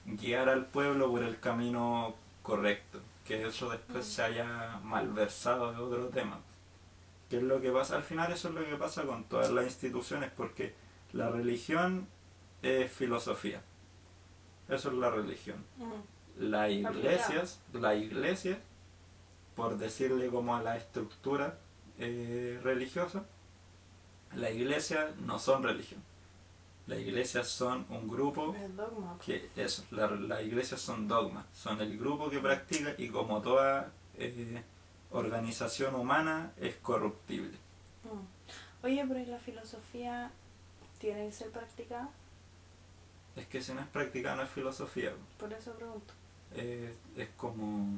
B: guiar al pueblo por el camino correcto, que eso después
C: Mm.
B: se haya malversado de otro tema. ¿Qué es lo que pasa? Al final eso es lo que pasa con todas las instituciones, porque la religión es filosofía. Eso es la religión las iglesias, las iglesias, por decirle como a la estructura eh, religiosa, las iglesias no son religión. Las iglesias son un grupo
C: Es dogma.
B: que eso, la- las iglesias son dogmas, son el grupo que practica y como toda eh, organización humana es corruptible.
C: Oye, pero ¿y la filosofía tiene que ser practicada?
B: Es que si no es practicada no es filosofía,
C: Por eso pregunto.
B: eh, es como...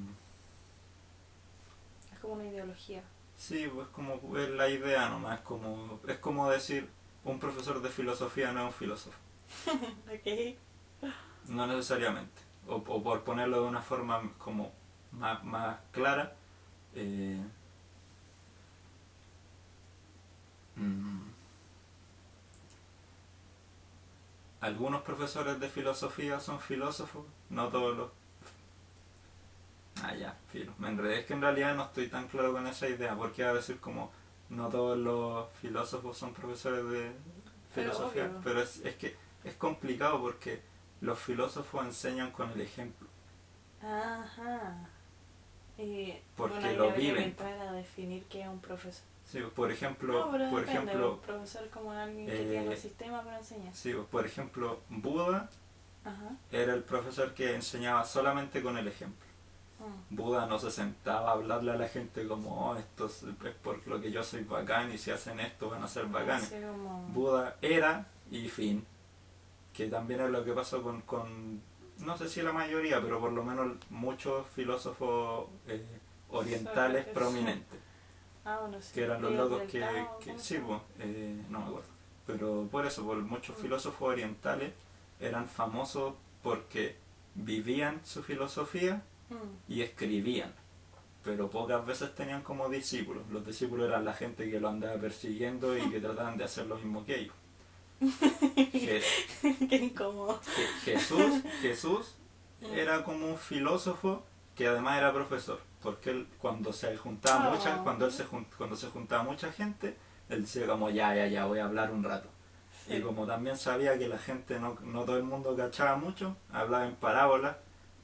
C: Es como una ideología.
B: Sí, pues como es la idea nomás, es como, es como decir un profesor de filosofía no es un filósofo,
C: ok.
B: no necesariamente. O, o por ponerlo de una forma como más, más clara, eh, mm, algunos profesores de filosofía son filósofos, no todos los... Ah, ya, filo. Me enredé, es que en realidad no estoy tan claro con esa idea, porque a decir como no todos los filósofos son profesores de filosofía, pero es, es que es complicado porque los filósofos enseñan con el ejemplo.
C: Ajá. Y
B: Porque
C: bueno,
B: lo viven.
C: entrar a definir qué es un profesor.
B: Sí, por ejemplo,
C: no,
B: por
C: depende,
B: ejemplo,
C: un profesor como alguien que
B: eh,
C: tiene un sistema para enseñar.
B: sí, por ejemplo, Buda
C: Ajá.
B: era el profesor que enseñaba solamente con el ejemplo.
C: Mm.
B: Buda no se sentaba a hablarle a la gente como, oh, esto es por lo que yo soy bacán y si hacen esto van a ser bacanes.
C: Como...
B: Buda era y fin. Que también es lo que pasó con, con no sé si la mayoría, pero por lo menos muchos filósofos eh, orientales
C: Sócrates.
B: prominentes.
C: Ah, bueno, sí.
B: Que eran los locos que,
C: Tao,
B: que
C: ¿cómo se
B: sí, pues, eh, no me acuerdo. Pero por eso, por muchos
C: Mm.
B: filósofos orientales eran famosos porque vivían su filosofía
C: Mm.
B: y escribían, pero pocas veces tenían como discípulos. Los discípulos eran la gente que lo andaba persiguiendo y que trataban de hacer lo mismo que ellos. Je-
C: Qué incómodo.
B: Je- Jesús, Jesús era como un filósofo que además era profesor, porque él cuando se juntaba
C: Oh.
B: mucha, cuando él se cuando se juntaba mucha gente, él decía como ya ya ya voy a hablar un rato.
C: Sí.
B: Y como también sabía que la gente no, no todo el mundo cachaba mucho, hablaba en parábolas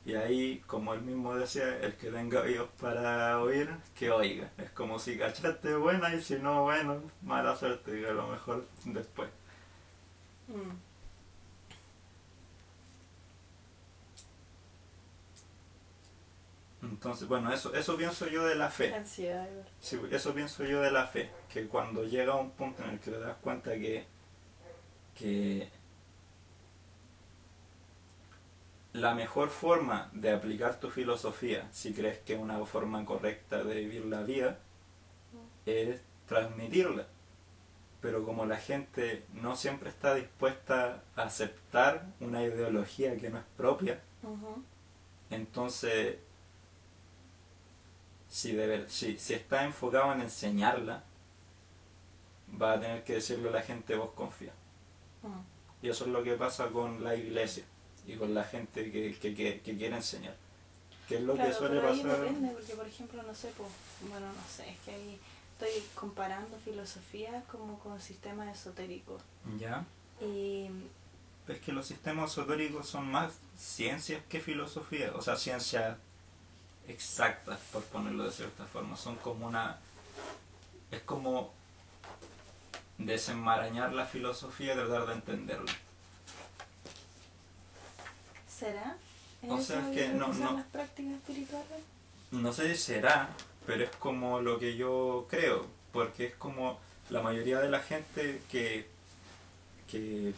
B: y ahí, como él mismo decía, el que tenga oídos para oír, que oiga. Es como si cachaste buena y si no, bueno, mala suerte, que a lo mejor después.
C: Mm.
B: Entonces, bueno, eso, eso pienso yo de la fe.
C: Ansiedad.
B: Sí, eso pienso yo de la fe, que cuando llega a un punto en el que te das cuenta que, que la mejor forma de aplicar tu filosofía, si crees que es una forma correcta de vivir la vida, es transmitirla. Pero como la gente no siempre está dispuesta a aceptar una ideología que no es propia, entonces, si, de ver- si, si está enfocado en enseñarla, va a tener que decirle a la gente vos confía.
C: Mm.
B: Y eso es lo que pasa con la iglesia y con la gente que, que, que- que quiere enseñar. Que es lo
C: Claro,
B: que suele
C: pero ahí
B: pasar.
C: depende, porque por ejemplo, no sé, pues, bueno, no sé, es que ahí estoy comparando filosofía como con sistemas esotéricos.
B: Ya.
C: Y
B: Es que los sistemas esotéricos son más ciencias que filosofía, o sea, ciencias exactas, por ponerlo de cierta forma. Son como una. Es como. desenmarañar la filosofía y tratar de entenderla.
C: ¿Será?
B: O sea,
C: ¿Eso
B: es que no- no-
C: las prácticas espirituales?
B: No sé si será, pero es como lo que yo creo, porque es como la mayoría de la gente que, que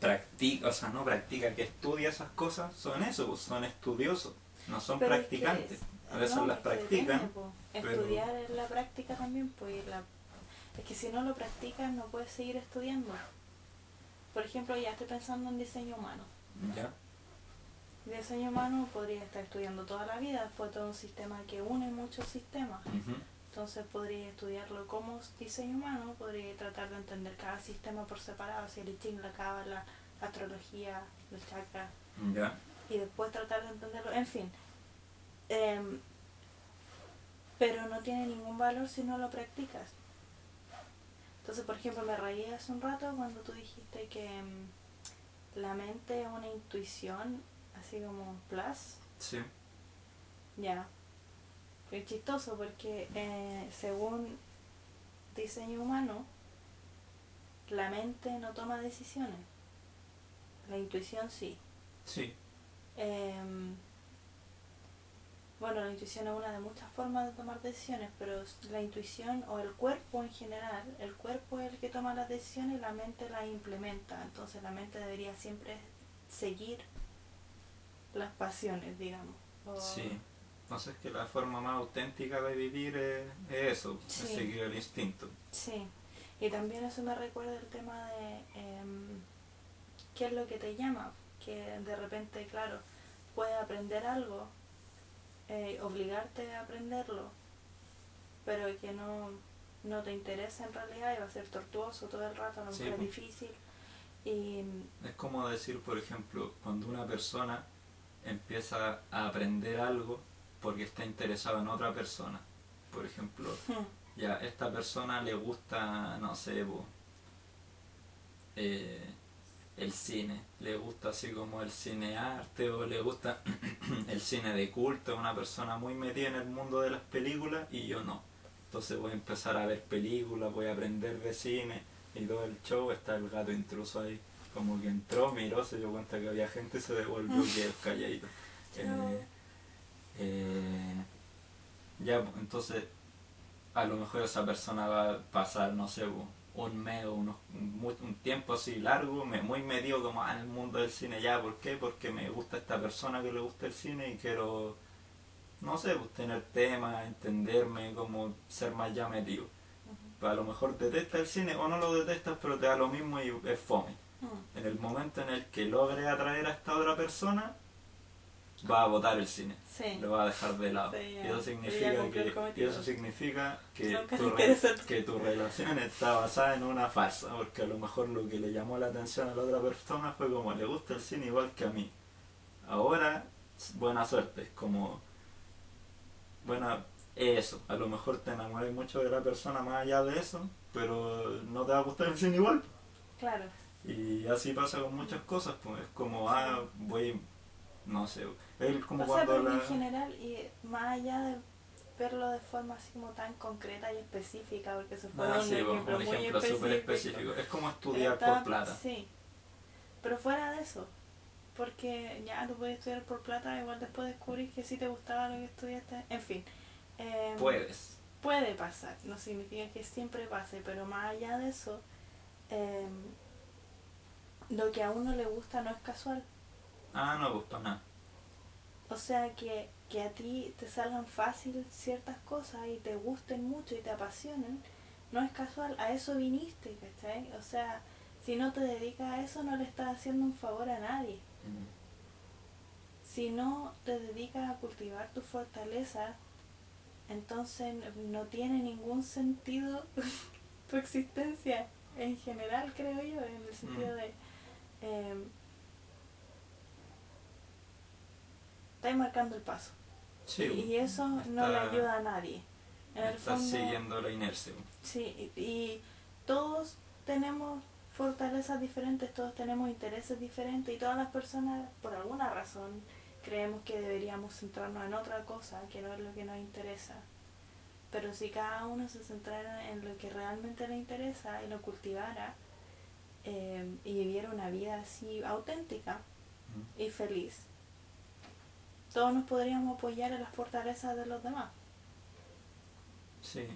B: practica, o sea, no practica, que estudia esas cosas, son eso, son estudiosos, no son
C: Pero es que
B: practicantes.
C: es-
B: A veces
C: no,
B: las
C: es que
B: practican,
C: depende,
B: pero-
C: Estudiar es la práctica también, pues. la- Es que si no lo practicas, no puedes seguir estudiando. Por ejemplo, ya estoy pensando en diseño humano.
B: ¿ya?
C: Diseño humano podría estar estudiando toda la vida, después todo un sistema que une muchos sistemas. Entonces podría estudiarlo como diseño humano, podría tratar de entender cada sistema por separado, si el Ching, la cábala, la astrología, los chakras,
B: ¿Ya?
C: Y después tratar de entenderlo, en fin. Em, pero no tiene ningún valor si no lo practicas. Entonces, por ejemplo, me reí hace un rato cuando tú dijiste que em, la mente es una intuición, así como plus.
B: Sí.
C: Ya. Es chistoso porque eh, según diseño humano, la mente no toma decisiones. La intuición sí.
B: Sí.
C: Em, bueno, la intuición es una de muchas formas de tomar decisiones, pero la intuición o el cuerpo en general, el cuerpo es el que toma las decisiones y la mente las implementa. Entonces la mente debería siempre seguir las pasiones, digamos. o-
B: Sí. Entonces que la forma más auténtica de vivir es, es eso, es seguir el instinto.
C: Sí, y también eso me recuerda el tema de em, qué es lo que te llama, que de repente, claro, puedes aprender algo, eh, obligarte a aprenderlo, pero que no, no te interesa en realidad y va a ser tortuoso todo el rato, lo
B: Sí,
C: es difícil. Y
B: Es como decir, por ejemplo, cuando una persona empieza a aprender algo porque está interesado en otra persona. Por ejemplo,
C: hmm,
B: ya esta persona le gusta, no sé, eh, el cine, le gusta así como el cine arte o le gusta el cine de culto, una persona muy metida en el mundo de las películas y yo no. Entonces voy a empezar a ver películas, voy a aprender de cine y todo el show, está el gato intruso ahí, como que entró, miró, se dio cuenta que había gente y se devolvió que es calladito. Eh, eh, ya, pues, entonces a lo mejor esa persona va a pasar, no sé, po, un mes unos, mu- un tiempo así largo, me, muy metido como ah, en el mundo del cine. Ya, ¿por qué? Porque me gusta esta persona que le gusta el cine y quiero, no sé, pues tener temas, entenderme, como ser más ya metido. Pues a lo mejor detesta el cine o no lo detestas, pero te da lo mismo y es fome.
C: hmm,
B: En el momento en el que logre atraer a esta otra persona, va a votar el cine
C: sí.
B: lo va a dejar de lado.
C: Sí,
B: y eso significa que, y eso significa que, tu re- que tu relación está basada en una farsa, porque a lo mejor lo que le llamó la atención a la otra persona fue como le gusta el cine igual que a mí. Ahora, buena suerte, es como, bueno, eso, a lo mejor te enamoras mucho de la persona más allá de eso, pero no te va a gustar el cine igual.
C: Claro.
B: Y así pasa con muchas cosas, pues es como, ah, voy, no sé, es como
C: o sea,
B: cuando
C: pero
B: la...
C: en general, y más allá de verlo de forma así como tan concreta y específica, porque eso fue
B: Ah,
C: un
B: sí,
C: ejemplo
B: un ejemplo súper
C: específico.
B: específico. Es como estudiar
C: Está-
B: por plata.
C: Sí, pero fuera de eso, porque ya tú puedes estudiar por plata, igual después descubrís que sí te gustaba lo que estudiaste, en fin. em,
B: Puedes.
C: puede pasar, no significa que siempre pase, pero más allá de eso, em, lo que a uno le gusta no es casual.
B: Ah, no, para nada.
C: O sea, que, que a ti te salgan fácil ciertas cosas y te gusten mucho y te apasionen, no es casual, a eso viniste, ¿cachai? O sea, si no te dedicas a eso no le estás haciendo un favor a nadie.
B: Mm.
C: Si no te dedicas a cultivar tu fortaleza, entonces no tiene ningún sentido tu existencia en general, creo yo, en el sentido
B: Mm.
C: de... em, estáis marcando el paso.
B: Sí,
C: y, y eso no le ayuda a nadie. En el
B: Estás
C: fondo,
B: siguiendo la inercia.
C: sí, y, y todos tenemos fortalezas diferentes, todos tenemos intereses diferentes y todas las personas, por alguna razón, creemos que deberíamos centrarnos en otra cosa que no es lo que nos interesa. Pero si cada uno se centrara en lo que realmente le interesa y lo cultivara eh, y viviera una vida así auténtica y feliz, todos nos podríamos apoyar en las fortalezas de los demás.
B: Sí.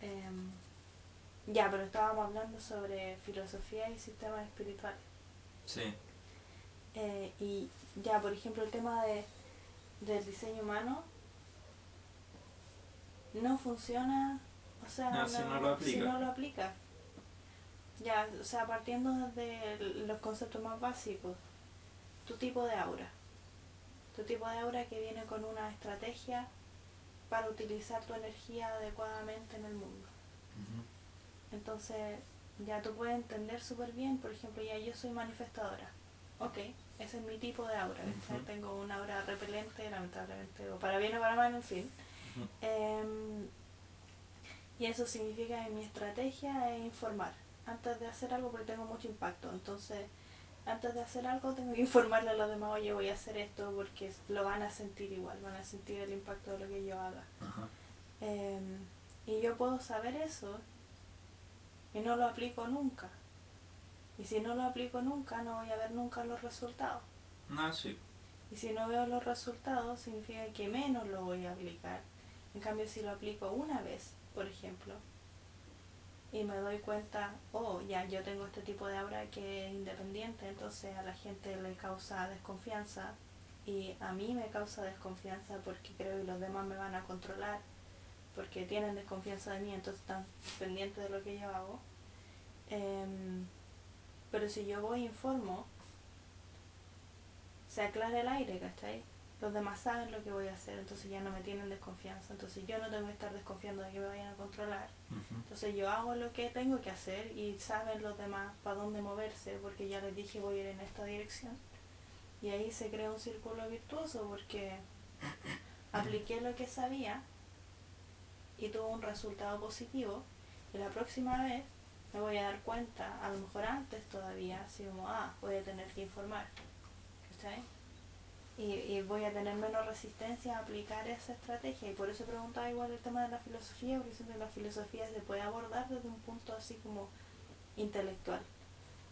C: Em, ya, pero estábamos hablando sobre filosofía y sistemas espirituales.
B: Sí.
C: Eh, y ya, por ejemplo, el tema de, del diseño humano no funciona, o sea,
B: Ah, si no lo aplica.
C: si no lo aplica. Ya, o sea, partiendo de los conceptos más básicos, tu tipo de aura. Tu tipo de aura que viene con una estrategia para utilizar tu energía adecuadamente en el mundo. Entonces, ya tú puedes entender súper bien, por ejemplo, ya yo soy manifestadora. Ok, ese es mi tipo de aura.
B: Ujú.
C: Tengo una aura repelente, lamentablemente, o para bien o para mal, en fin. Em, y eso significa que mi estrategia es informar. Antes de hacer algo, porque tengo mucho impacto. Entonces, antes de hacer algo, tengo que informarle a los demás, oye, voy a hacer esto porque lo van a sentir igual, van a sentir el impacto de lo que yo haga.
B: Ajá.
C: Em, y yo puedo saber eso y no lo aplico nunca. Y si no lo aplico nunca, no voy a ver nunca los resultados.
B: No, sí.
C: Y si no veo los resultados, significa que menos lo voy a aplicar. En cambio, si lo aplico una vez, por ejemplo, y me doy cuenta, oh, ya yo tengo este tipo de aura que es independiente, entonces a la gente le causa desconfianza y a mí me causa desconfianza porque creo que los demás me van a controlar, porque tienen desconfianza de mí, entonces están pendientes de lo que yo hago. Em, pero si yo voy e informo, se aclara el aire, ¿cachai? Los demás saben lo que voy a hacer, entonces ya no me tienen desconfianza. Entonces yo no tengo que estar desconfiando de que me vayan a controlar. Entonces yo hago lo que tengo que hacer y saben los demás para dónde moverse, porque ya les dije voy a ir en esta dirección. Y ahí se crea un círculo virtuoso porque apliqué lo que sabía y tuvo un resultado positivo. Y la próxima vez me voy a dar cuenta, a lo mejor antes todavía, así como, ah, voy a tener que informar. ¿Cachai? Y, y voy a tener menos resistencia a aplicar esa estrategia. Y por eso preguntaba igual el tema de la filosofía, porque siento que la filosofía se puede abordar desde un punto así como intelectual.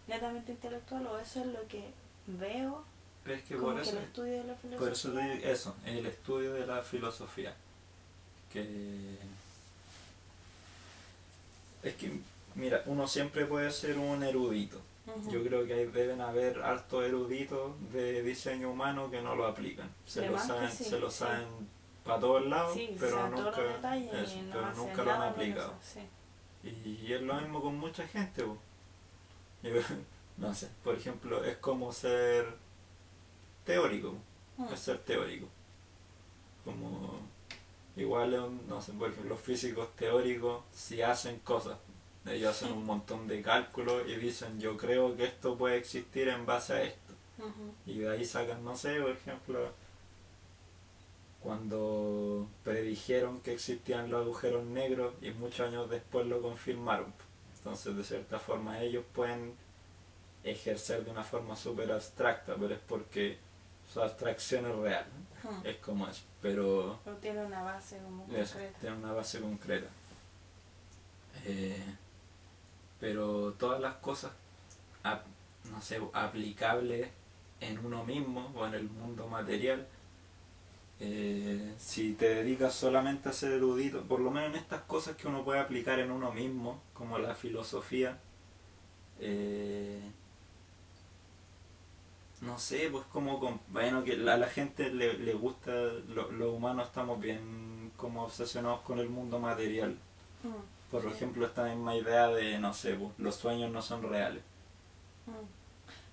C: Netamente intelectual, o eso es lo que veo
B: Pero es que
C: como
B: por
C: que
B: eso,
C: el estudio de la filosofía.
B: por eso te digo eso, el estudio de la filosofía. Que es que, mira, uno siempre puede ser un erudito. Yo creo que ahí deben haber hartos eruditos de diseño humano que no lo aplican. Se lo saben,
C: sí,
B: se lo
C: sí.
B: saben para todos lados,
C: Sí,
B: pero nunca, eso,
C: no
B: pero nunca lo han aplicado.
C: eso.
B: Y es lo mismo con mucha gente. Yo no sé, por ejemplo, es como ser teórico,
C: Mm.
B: es ser teórico. Como igual, no sé, por ejemplo, los físicos teóricos si hacen cosas. Ellos hacen un montón de cálculos y dicen, yo creo que esto puede existir en base a esto. Y de ahí sacan, no sé, por ejemplo, cuando predijeron que existían los agujeros negros y muchos años después lo confirmaron. Entonces, de cierta forma, ellos pueden ejercer de una forma súper abstracta, pero es porque su abstracción es real. Es como eso, pero
C: Pero tiene una base como concreta.
B: tiene una base concreta. Eh, pero todas las cosas, no sé, aplicables en uno mismo o en el mundo material, eh, si te dedicas solamente a ser erudito, por lo menos en estas cosas que uno puede aplicar en uno mismo, como la filosofía, eh, no sé, pues como, bueno, que a la gente le, le gusta, lo- los humanos estamos bien como obsesionados con el mundo material.
C: Mm,
B: Por ejemplo, esta misma idea de, no sé, los sueños no son reales.
C: mm.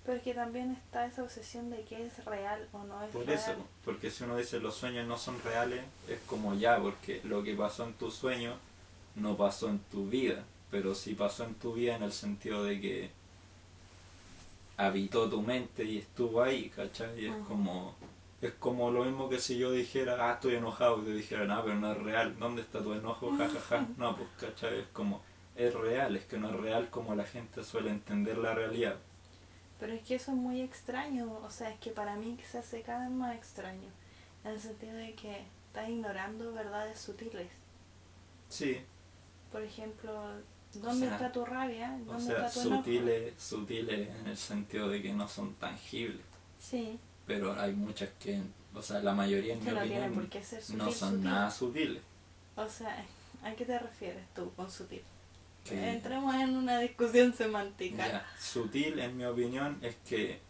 C: Pero es que también está esa obsesión de que es real o no es
B: Por
C: real.
B: eso, porque si uno dice los sueños no son reales, es como ya, porque lo que pasó en tu sueño no pasó en tu vida, pero sí pasó en tu vida en el sentido de que habitó tu mente y estuvo ahí, ¿cachai? Y es como es como lo mismo que si yo dijera, ah, estoy enojado, y te dijera, no, pero no es real, ¿dónde está tu enojo? Ja, ja, ja. No, pues, ¿cachai? Es como, es real, es que no es real como la gente suele entender la realidad.
C: Pero es que eso es muy extraño, o sea, es que para mí se hace cada vez más extraño, en el sentido de que estás ignorando verdades sutiles.
B: Sí,
C: Por ejemplo, ¿dónde
B: sea,
C: está tu rabia?
B: o
C: ¿Dónde
B: sea,
C: está tu enojo?
B: sutiles, sutiles en el sentido de que no son tangibles,
C: Sí,
B: pero hay muchas que, o sea, la mayoría en
C: que
B: mi
C: no
B: opinión
C: por qué ser sutil.
B: no son
C: sutil.
B: nada sutiles.
C: O sea, ¿a qué te refieres tú con sutil?
B: Que-
C: Entremos en una discusión semántica.
B: Ya, sutil en mi opinión es que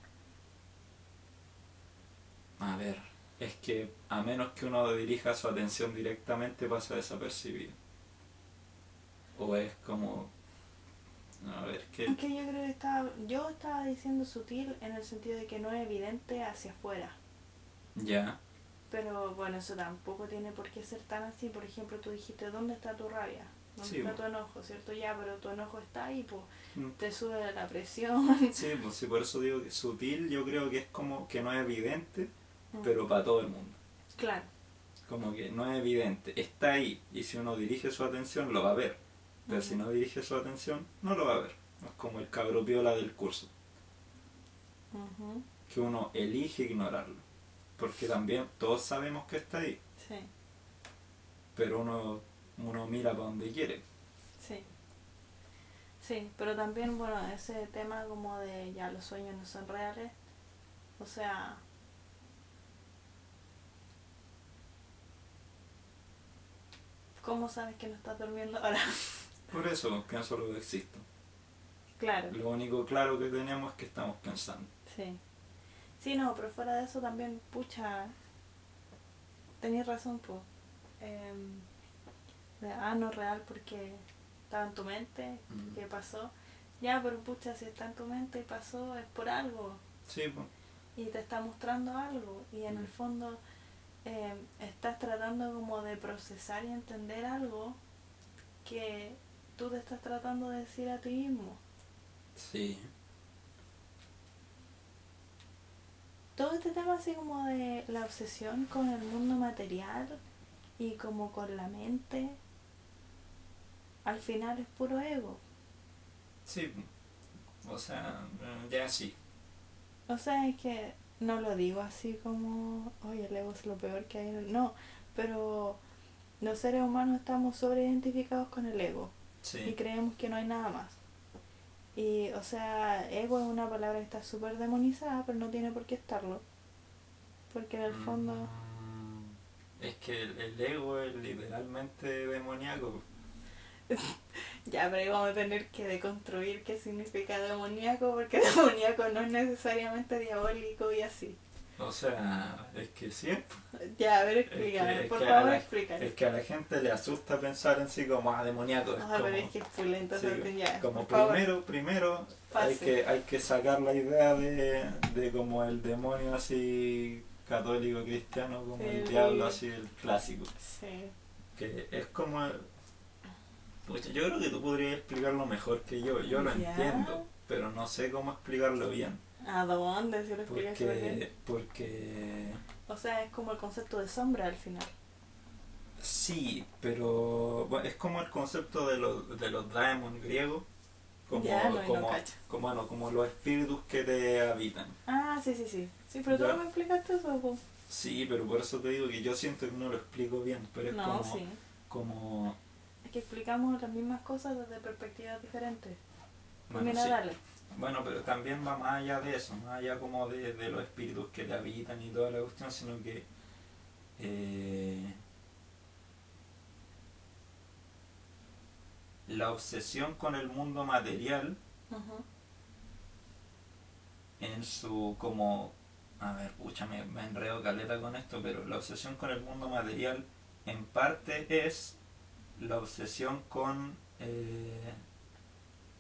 B: a ver es que a menos que uno dirija su atención directamente pasa desapercibido o es como a ver que
C: Es que yo creo que estaba, yo estaba diciendo sutil en el sentido de que no es evidente hacia afuera.
B: ya
C: Pero bueno, eso tampoco tiene por qué ser tan así. Por ejemplo, tú dijiste, ¿dónde está tu rabia? ¿Dónde
B: Sí,
C: está
B: po.
C: tu enojo? ¿Cierto? Ya, pero tu enojo está ahí, pues
B: Mm.
C: te sube la presión.
B: sí pues sí por eso digo que sutil yo creo que es como que no es evidente
C: Mm.
B: pero para todo el mundo
C: Claro,
B: como que no es evidente está ahí y si uno dirige su atención lo va a ver pero si no dirige su atención no lo va a ver es como el cabro piola del curso que uno elige ignorarlo. Porque también todos sabemos que está ahí,
C: sí,
B: pero uno, uno mira para donde quiere.
C: sí. Sí, pero también, bueno, ese tema como de ya los sueños no son reales. O sea, ¿cómo sabes que no estás durmiendo ahora?
B: Por eso pienso lo que existe.
C: claro.
B: Lo único claro que tenemos es que estamos pensando.
C: Sí. Sí, no, pero fuera de eso también, pucha, tenías razón, pues. ah, no real porque estaba en tu mente,
B: Mm.
C: ¿qué pasó? Ya, pero pucha, si está en tu mente y pasó, es por algo.
B: Sí, pues.
C: Y te está mostrando algo. Y en el
B: Mm.
C: fondo eh, estás tratando como de procesar y entender algo que tú te estás tratando de decir a ti mismo.
B: Sí.
C: todo este tema así como de la obsesión con el mundo material y como con la mente, al final es puro ego.
B: Sí, o sea, ya sí.
C: O sea, es que no lo digo así como, oye, el ego es lo peor que hay. en el-". No, pero los seres humanos estamos sobreidentificados con el ego y creemos que no hay nada más. Y, o sea, ego es una palabra que está súper demonizada, pero no tiene por qué estarlo. Porque en el fondo...
B: Mm, Es que el, el ego es literalmente demoníaco.
C: Ya, pero ahí vamos a tener que deconstruir qué significa demoníaco, porque demoníaco no es necesariamente diabólico y así.
B: O sea, es que sí.
C: Ya, a ver,
B: Es que-
C: explícame,
B: es
C: por
B: que
C: favor,
B: la-
C: explícame.
B: Es que a la gente le asusta pensar en sí como ah, demoníaco. Es
C: Ah,
B: como,
C: es que es pulento,
B: sí,
C: ya.
B: como
C: favor.
B: primero, primero hay que, hay que sacar la idea de, de como el demonio así católico cristiano, como el diablo así, el clásico.
C: Sí.
B: Que es como... Pucha, yo creo que tú podrías explicarlo mejor que yo. Yo lo
C: Ya.
B: entiendo, pero no sé cómo explicarlo bien.
C: ¿A dónde? Si lo.
B: Porque, porque
C: O sea, es como el concepto de sombra al final.
B: sí, pero bueno, es como el concepto de los, de los daemon griegos, como,
C: Ya, no, y no
B: como, como, bueno, como los espíritus que te habitan.
C: Ah, sí, sí, sí. Sí, pero tú
B: Ya.
C: no me explicaste eso, po.
B: Sí, pero por eso te digo que yo siento que no lo explico bien, pero es como,
C: sí.
B: como
C: Es que explicamos las mismas cosas desde perspectivas diferentes.
B: bueno,
C: Mira,
B: sí.
C: dale.
B: Bueno, pero también va más allá de eso, más allá como de, de los espíritus que te habitan y toda la cuestión, sino que eh, la obsesión con el mundo material en su como a ver pucha me, me enredo caleta con esto pero la obsesión con el mundo material en parte es la obsesión con eh,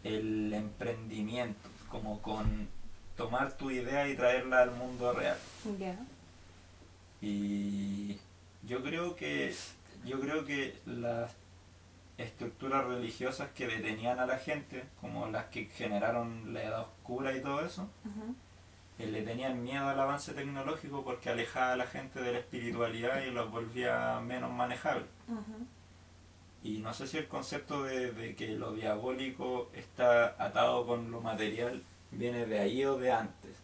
B: el emprendimiento como con tomar tu idea y traerla al mundo real. Y yo creo que yo creo que las estructuras religiosas que detenían a la gente como las que generaron la edad oscura y todo eso eh, le tenían miedo al avance tecnológico porque alejaba a la gente de la espiritualidad y los volvía menos manejables. Y no sé si el concepto de, de que lo diabólico está atado con lo material viene de ahí o de antes,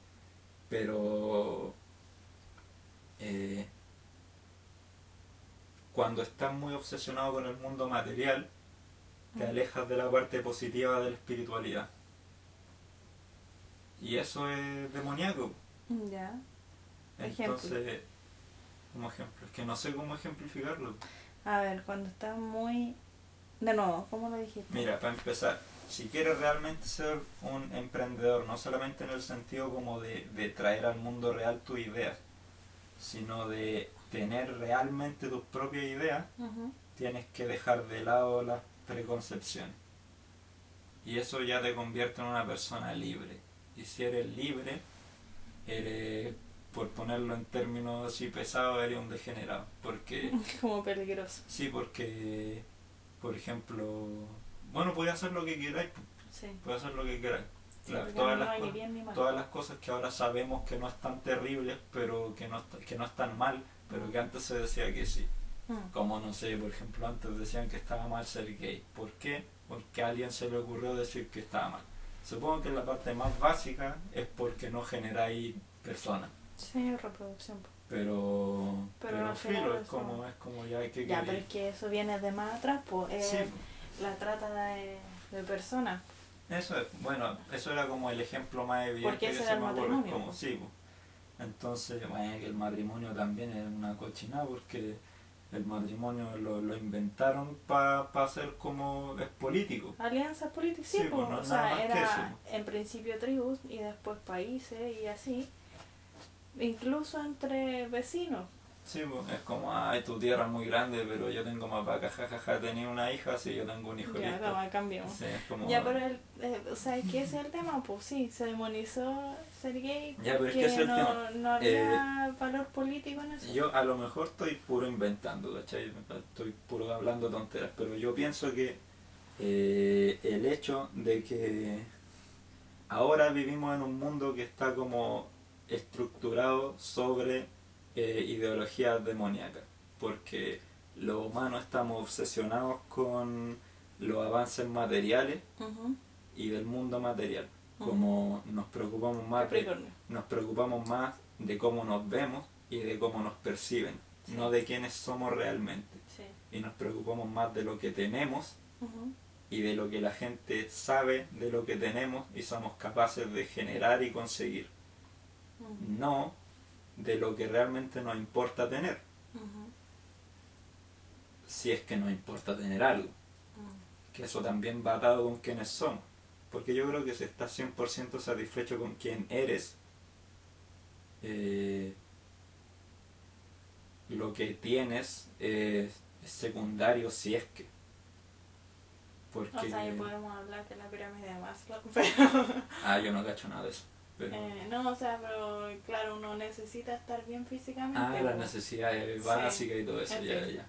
B: pero eh, cuando estás muy obsesionado con el mundo material, te
C: Mm.
B: alejas de la parte positiva de la espiritualidad. Y eso es demoníaco.
C: Ya. Ejemplo.
B: Entonces, como ejemplo, es que no sé cómo ejemplificarlo.
C: A ver, cuando estás muy... De nuevo, ¿cómo lo dijiste?
B: Mira, para empezar, si quieres realmente ser un emprendedor, no solamente en el sentido como de, de traer al mundo real tus ideas, sino de tener realmente tus propias ideas, tienes que dejar de lado las preconcepciones. Y eso ya te convierte en una persona libre. Y si eres libre, eres, por ponerlo en términos así pesados, eres un degenerado. Porque,
C: Como peligroso.
B: sí, porque, por ejemplo, bueno, puedes hacer lo que queráis,
C: Sí.
B: hacer lo que queráis.
C: Sí,
B: todas,
C: no
B: las cosas,
C: bien
B: todas las cosas que ahora sabemos que no están terribles, pero que no, que no están mal, pero que antes se decía que sí.
C: Mm.
B: Como no sé, por ejemplo, antes decían que estaba mal ser gay. ¿Por qué? Porque a alguien se le ocurrió decir que estaba mal. Supongo que la parte más básica es porque no generáis personas.
C: Sí, reproducción. po.
B: Pero,
C: Pero
B: pero, filo, es como, es como ya que
C: Ya, pero es que eso viene de más atrás, pues.
B: Sí,
C: La trata de, de personas.
B: eso es, bueno, eso era como el ejemplo más evidente
C: Porque
B: que
C: ese
B: se
C: era el matrimonio,
B: como,
C: pues.
B: sí, pues. Entonces, bueno, que el matrimonio también es una cochinada porque el matrimonio lo, lo inventaron para hacer como es político.
C: Alianzas políticas, sí,
B: Sí,
C: pues,
B: pues, no-
C: o sea, era en principio tribus y después países y así. Incluso entre vecinos.
B: Sí, pues, es como, ay, tu tierra es muy grande, pero yo tengo más vacas, jajaja, tenía una hija, sí, yo tengo un hijo
C: Ya,
B: listo.
C: cambiamos.
B: Sí, es como...
C: Ya, pero el, eh, o sea, ¿qué es el tema? Pues sí, se demonizó ser gay
B: Ya, pero es que ese es el
C: no,
B: tema.
C: no había valor político en eso.
B: Yo a lo mejor estoy puro inventando, ¿cachai? Estoy puro hablando tonteras, pero yo pienso que eh, el hecho de que ahora vivimos en un mundo que está como estructurado sobre eh, ideologías demoníacas, porque los humanos estamos obsesionados con los avances materiales y del mundo material, como nos preocupamos más de nos preocupamos más de cómo nos vemos y de cómo nos perciben,
C: Sí.
B: no de quiénes somos realmente.
C: Sí.
B: Y nos preocupamos más de lo que tenemos y de lo que la gente sabe de lo que tenemos y somos capaces de generar y conseguir,
C: Ujú.
B: no de lo que realmente nos importa tener,
C: Ujú.
B: si es que nos importa tener algo, que eso también va atado con quiénes somos. Porque yo creo que si estás 100% satisfecho con quién eres, eh, lo que tienes es, es secundario si es que. Porque.
C: O sea, ahí podemos hablar de la pirámide de Maslow, pero...
B: Ah, yo no cacho nada de eso. Pero,
C: eh, no, o sea, pero claro, uno necesita estar bien físicamente.
B: ah, las necesidades
C: Sí.
B: básicas y todo eso, ya, ya.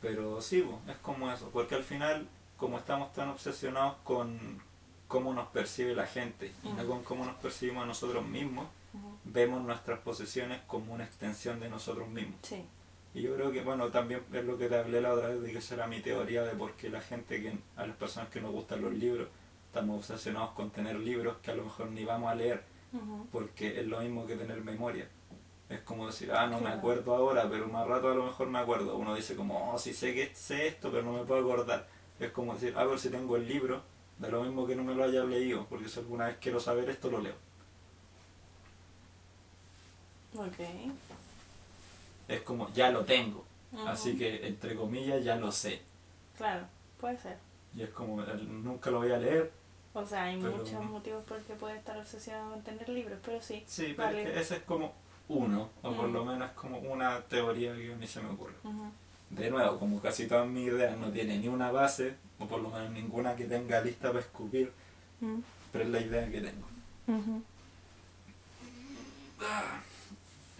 B: Pero sí, es como eso. Porque al final, como estamos tan obsesionados con cómo nos percibe la gente y no con cómo nos percibimos a nosotros mismos, vemos nuestras posesiones como una extensión de nosotros mismos.
C: Sí.
B: Y yo creo que, bueno, también es lo que te hablé la otra vez, de que esa era mi teoría de por qué la gente, que a las personas que nos gustan los libros, estamos obsesionados con tener libros que a lo mejor ni vamos a leer, Porque es lo mismo que tener memoria. Es como decir, ah, no me acuerdo ahora, pero más rato a lo mejor me acuerdo. Uno dice como, oh, sí sé que sé esto, pero no me puedo acordar. Es como decir, ah, pero si tengo el libro, da lo mismo que no me lo haya leído, porque si alguna vez quiero saber esto, lo leo.
C: Ok.
B: Es como, ya lo tengo. Así que, entre comillas, ya lo sé.
C: Claro, puede ser.
B: Y es como, nunca lo voy a leer.
C: O sea, hay
B: Pero-
C: muchos motivos por qué puede estar obsesionado con tener libros, pero sí.
B: Sí, pero es que ese es como uno, o por lo menos es como una teoría que a mí se me ocurre. De nuevo, como casi todas mis ideas no tiene ni una base, o por lo menos ninguna que tenga lista para escupir, pero es la idea que tengo.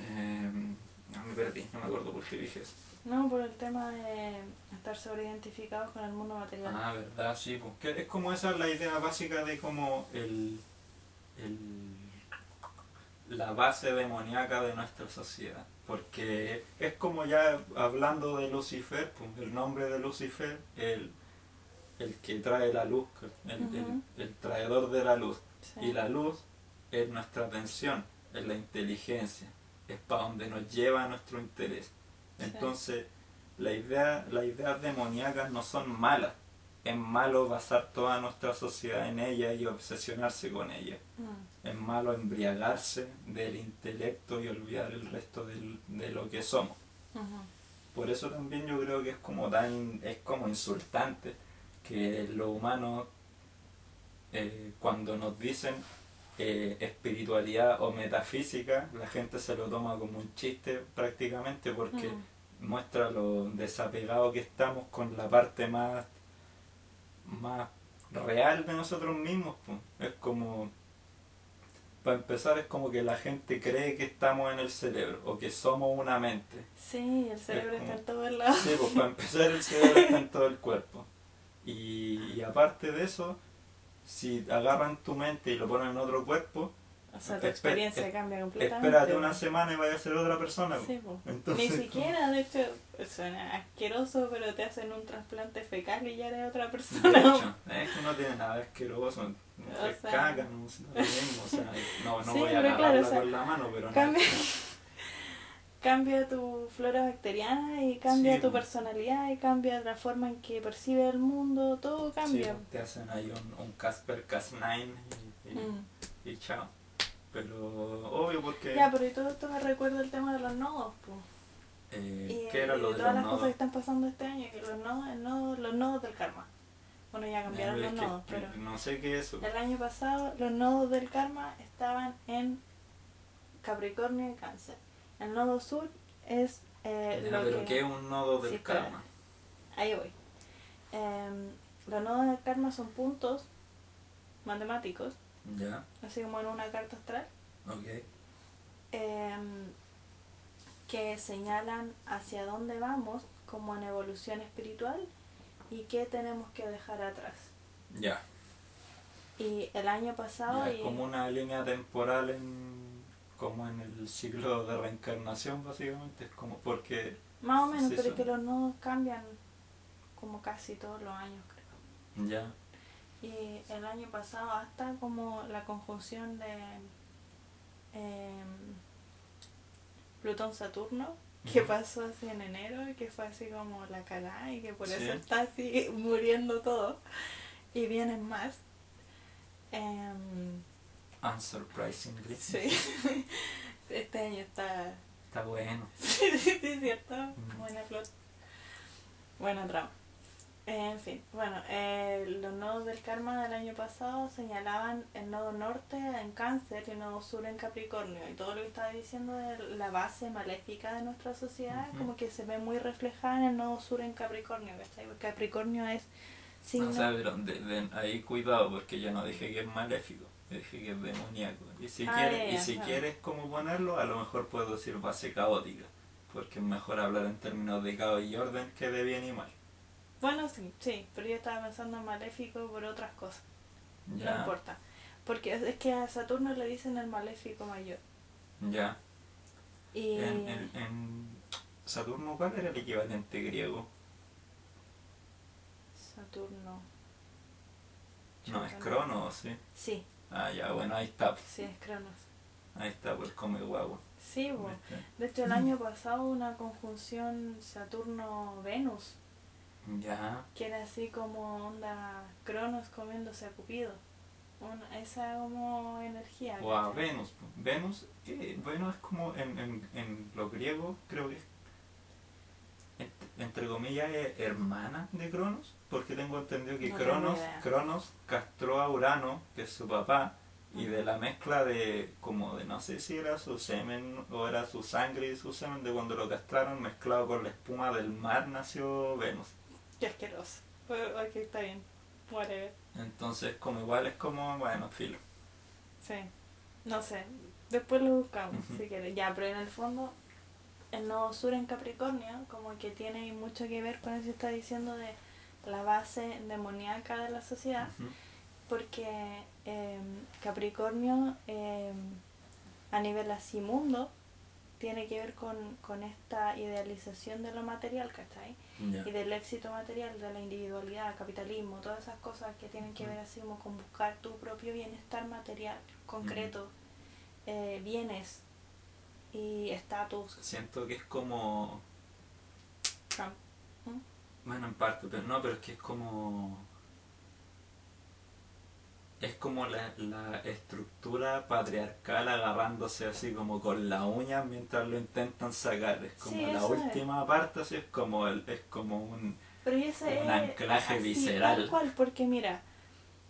B: Eh, no me perdí, no me acuerdo por qué dije eso.
C: No, por el tema de estar sobreidentificados con el mundo material.
B: Ah, verdad, sí, pues. es como esa es la idea básica de como el, el la base demoníaca de nuestra sociedad. Porque es como ya hablando de Lucifer, pues, el nombre de Lucifer, el, el que trae la luz, el, el-
C: Ujú.
B: el traidor de la luz.
C: Sí.
B: Y la luz es nuestra atención, es la inteligencia, es para donde nos lleva nuestro interés. Entonces, la idea, las ideas demoníacas no son malas. Es malo basar toda nuestra sociedad en ella y obsesionarse con ella.
C: Mm.
B: Es malo embriagarse del intelecto y olvidar el resto del- de lo que somos. Por eso también yo creo que es como tan, es como insultante que lo humano eh, cuando nos dicen eh, espiritualidad o metafísica, la gente se lo toma como un chiste prácticamente porque. Muestra lo desapegado que estamos con la parte más, más real de nosotros mismos. po. Es como, para empezar, es como que la gente cree que estamos en el cerebro o que somos una mente.
C: Sí, el cerebro
B: como-
C: está en todos lados.
B: Sí, pues para empezar el cerebro está en todo el cuerpo. Y, y aparte de eso, si agarran tu mente y lo ponen en otro cuerpo,
C: O sea, tu experiencia cambia completamente.
B: espérate una semana y vaya a ser otra persona.
C: Sí, po.
B: Entonces,
C: Ni siquiera, de hecho, suena asqueroso, pero te hacen un trasplante fecal y ya eres otra
B: De
C: persona.
B: hecho, es que no tiene nada de asqueroso, no caca, no mismo, o sea, no, no
C: Sí,
B: voy a agarrarla
C: claro, o sea,
B: con la mano, pero no.
C: Cambia, cambia tu flora bacteriana y cambia
B: Sí,
C: tu personalidad y cambia la forma en que percibes el mundo, todo cambia.
B: te hacen ahí un, un Casper Cas9 y, y,
C: Mm.
B: y chao. Pero obvio porque...
C: Ya, pero y todo esto me recuerda el tema de los nodos, po.
B: eh,
C: Y,
B: ¿Qué era lo
C: de
B: de
C: todas
B: los
C: las cosas que están pasando este año, que los nodos, el nodo- los nodos del karma. Bueno, ya cambiaron los nodos, pero
B: No sé qué es eso.
C: el año pasado los nodos del karma estaban en Capricornio y Cáncer. El nodo sur es eh,
B: Ya,
C: lo
B: pero
C: que...
B: ¿qué es un nodo del
C: Sí,
B: karma?
C: Ahí voy. Em, los nodos del karma son puntos matemáticos,
B: Ya,
C: así como en una carta astral,
B: ok.
C: em, que señalan hacia dónde vamos como en evolución espiritual y qué tenemos que dejar atrás.
B: Ya.
C: Y el año pasado...
B: Ya,
C: y-
B: como una línea temporal en como en el ciclo de reencarnación básicamente es como porque
C: Más o menos, pero es
B: son-
C: que los nodos cambian como casi todos los años, creo.
B: ya
C: Y el año pasado hasta como la conjunción de em, Plutón-Saturno, que pasó así en enero y que fue así como la cagada y que por
B: Sí.
C: eso está así muriendo todo. Y vienen más. Em,
B: unsurprisingly
C: sí. este año está
B: está bueno
C: Sí, sí, sí, cierto.
B: Mm.
C: Buena flor. Buena trama. En fin, bueno, eh, los nodos del karma del año pasado señalaban el nodo norte en cáncer y el nodo sur en capricornio. Y todo lo que estaba diciendo de la base maléfica de nuestra sociedad, como que se ve muy reflejada en el nodo sur en capricornio. ¿cachai? Porque Capricornio es signo...
B: o sea pero de- de- ahí cuidado porque yo no dije que es maléfico dije que es demoníaco y si
C: Ah,
B: quieres y si quieres como ponerlo a lo mejor puedo decir base caótica porque es mejor hablar en términos de caos y orden que de bien y mal
C: Bueno, sí, sí, pero yo estaba pensando en maléfico por otras cosas. No importa. Porque es que a Saturno le dicen el maléfico mayor.
B: ya
C: Y...
B: en, en, en Saturno cuál era el equivalente griego
C: Saturno.
B: no es
C: Chuta,
B: Crono sí
C: Sí,
B: ah ya bueno ahí está
C: sí, es Cronos.
B: ahí está pues come guagua
C: Sí, bueno.
B: ¿viste?
C: De hecho, el año pasado una conjunción Saturno-Venus,
B: ya
C: que era así como onda Cronos comiéndose a Cupido. Una- esa como energía.
B: O a. Venus. Venus, eh, Venus es como en, en, en lo griego, creo que es, ent- entre comillas, es hermana de Cronos, porque tengo entendido que
C: No
B: Cronos. Cronos castró a Urano, que es su papá, y de la mezcla de, como de no sé si era su semen o era su sangre y su semen, de cuando lo castraron, mezclado con la espuma del mar, nació Venus.
C: Qué asqueroso. Pero, ok, está bien. Whatever.
B: Entonces, como igual es como, bueno, filo.
C: Sí. No sé. Después lo buscamos, si quieres. Ya, pero en el fondo, el nodo sur en Capricornio, como que tiene mucho que ver con eso que está diciendo de la base demoníaca de la sociedad. Porque em, Capricornio em, a nivel así mundo tiene que ver con, con esta idealización de lo material, ¿cachai? Y del éxito material, de la individualidad, capitalismo, todas esas cosas que tienen que ver así como con buscar tu propio bienestar material, concreto, eh, bienes y estatus.
B: Siento que es como
C: Trump.
B: Bueno, en parte, pero no, pero es que es como... Es como la, la estructura patriarcal agarrándose así como con la uña mientras lo intentan sacar. Es como
C: Sí,
B: la
C: es.
B: última parte, así es como el, es como un...
C: Pero
B: anclaje
C: así,
B: visceral.
C: Tal cual, porque mira,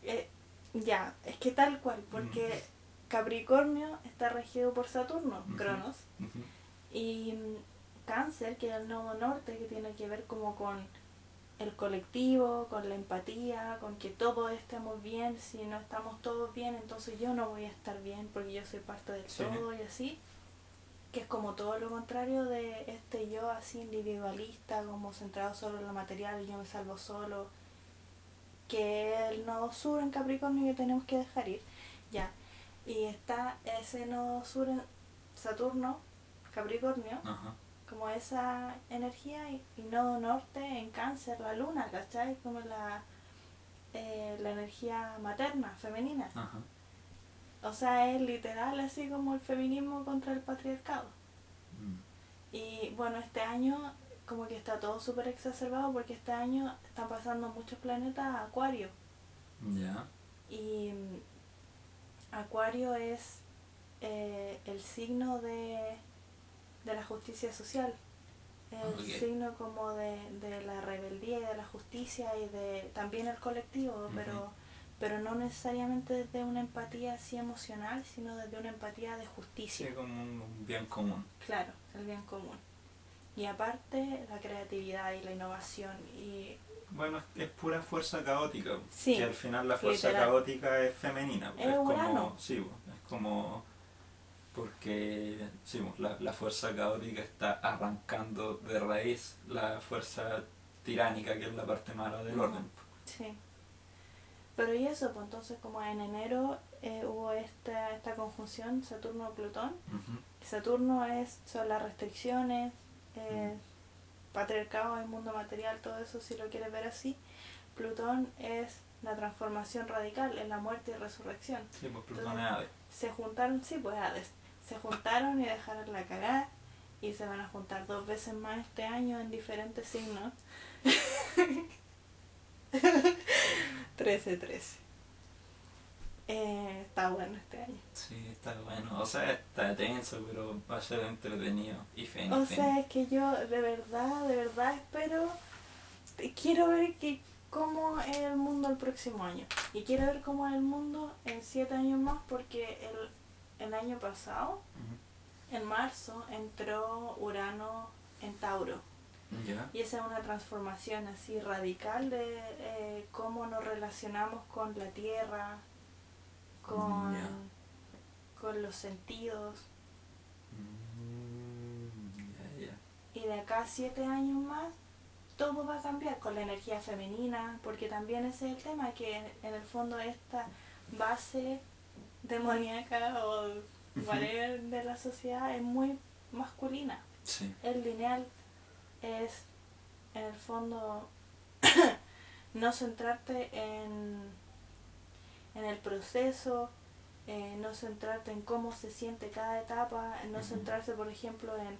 C: eh, ya, es que tal cual, porque Capricornio está regido por Saturno. Cronos, y mm, Cáncer, que es el nodo norte, que tiene que ver como con el colectivo, con la empatía, con que todos estemos bien, si no estamos todos bien, entonces yo no voy a estar bien porque yo soy parte del
B: Sí.
C: todo y así, que es como todo lo contrario de este yo así individualista, como centrado solo en lo material, yo me salvo solo, que es el nodo sur en Capricornio que tenemos que dejar ir, ya, y está ese nodo sur en Saturno, Capricornio,
B: Ajá.
C: Como esa energía y, y nodo norte en cáncer, la luna, ¿cachai? Como la, eh, la energía materna, femenina.
B: Ajá.
C: O sea, es literal así como el feminismo contra el patriarcado.
B: Mm.
C: Y bueno, este año como que está todo súper exacerbado porque este año están pasando muchos planetas a Acuario.
B: Ya.
C: Y mm, Acuario es eh, el signo de, de la justicia social. El signo como de, de la rebeldía y de la justicia y de también el colectivo, pero, pero no necesariamente desde una empatía así emocional, sino desde una empatía de justicia.
B: Sí, como un, bien común.
C: Claro, el bien común. Y aparte la creatividad y la innovación y
B: Bueno, es, es pura fuerza caótica.
C: Sí,
B: Que al final la fuerza
C: literal.
B: caótica es femenina.
C: Es Urano.
B: como, sí, es como porque sí, la, la fuerza caótica está arrancando de raíz la fuerza tiránica que es la parte mala del
C: Ujú.
B: orden.
C: Sí. Pero y eso, pues entonces como en enero eh, hubo esta, esta conjunción Saturno-Plutón. Saturno es, son las restricciones, eh,
B: Mm.
C: patriarcado, el mundo material, todo eso si lo quieres ver así. Plutón es la transformación radical, es la muerte y resurrección.
B: Sí, pues Plutón es Hades.
C: Se juntaron, sí, pues Hades, se juntaron y dejaron la cagada y se van a juntar dos veces más este año en diferentes signos. 13-13. Eh, está bueno este año.
B: Sí, está bueno. O sea, está tenso, pero va a ser entretenido y fin.
C: O sea, es que yo de verdad, de verdad espero, quiero ver que cómo es el mundo el próximo año. Y quiero ver cómo es el mundo en siete años más porque el, el año pasado, en marzo, entró Urano en Tauro. Y esa es una transformación así radical de eh, cómo nos relacionamos con la tierra, con,
B: Ya.
C: con los sentidos.
B: Mm.
C: Y de acá a siete años más, todo va a cambiar con la energía femenina, porque también ese es el tema, que en el fondo esta base demoníaca o whatever de la sociedad es muy masculina.
B: Sí.
C: El lineal es, en el fondo, no centrarte en, en el proceso, eh, no centrarte en cómo se siente cada etapa, no centrarse, por ejemplo, en,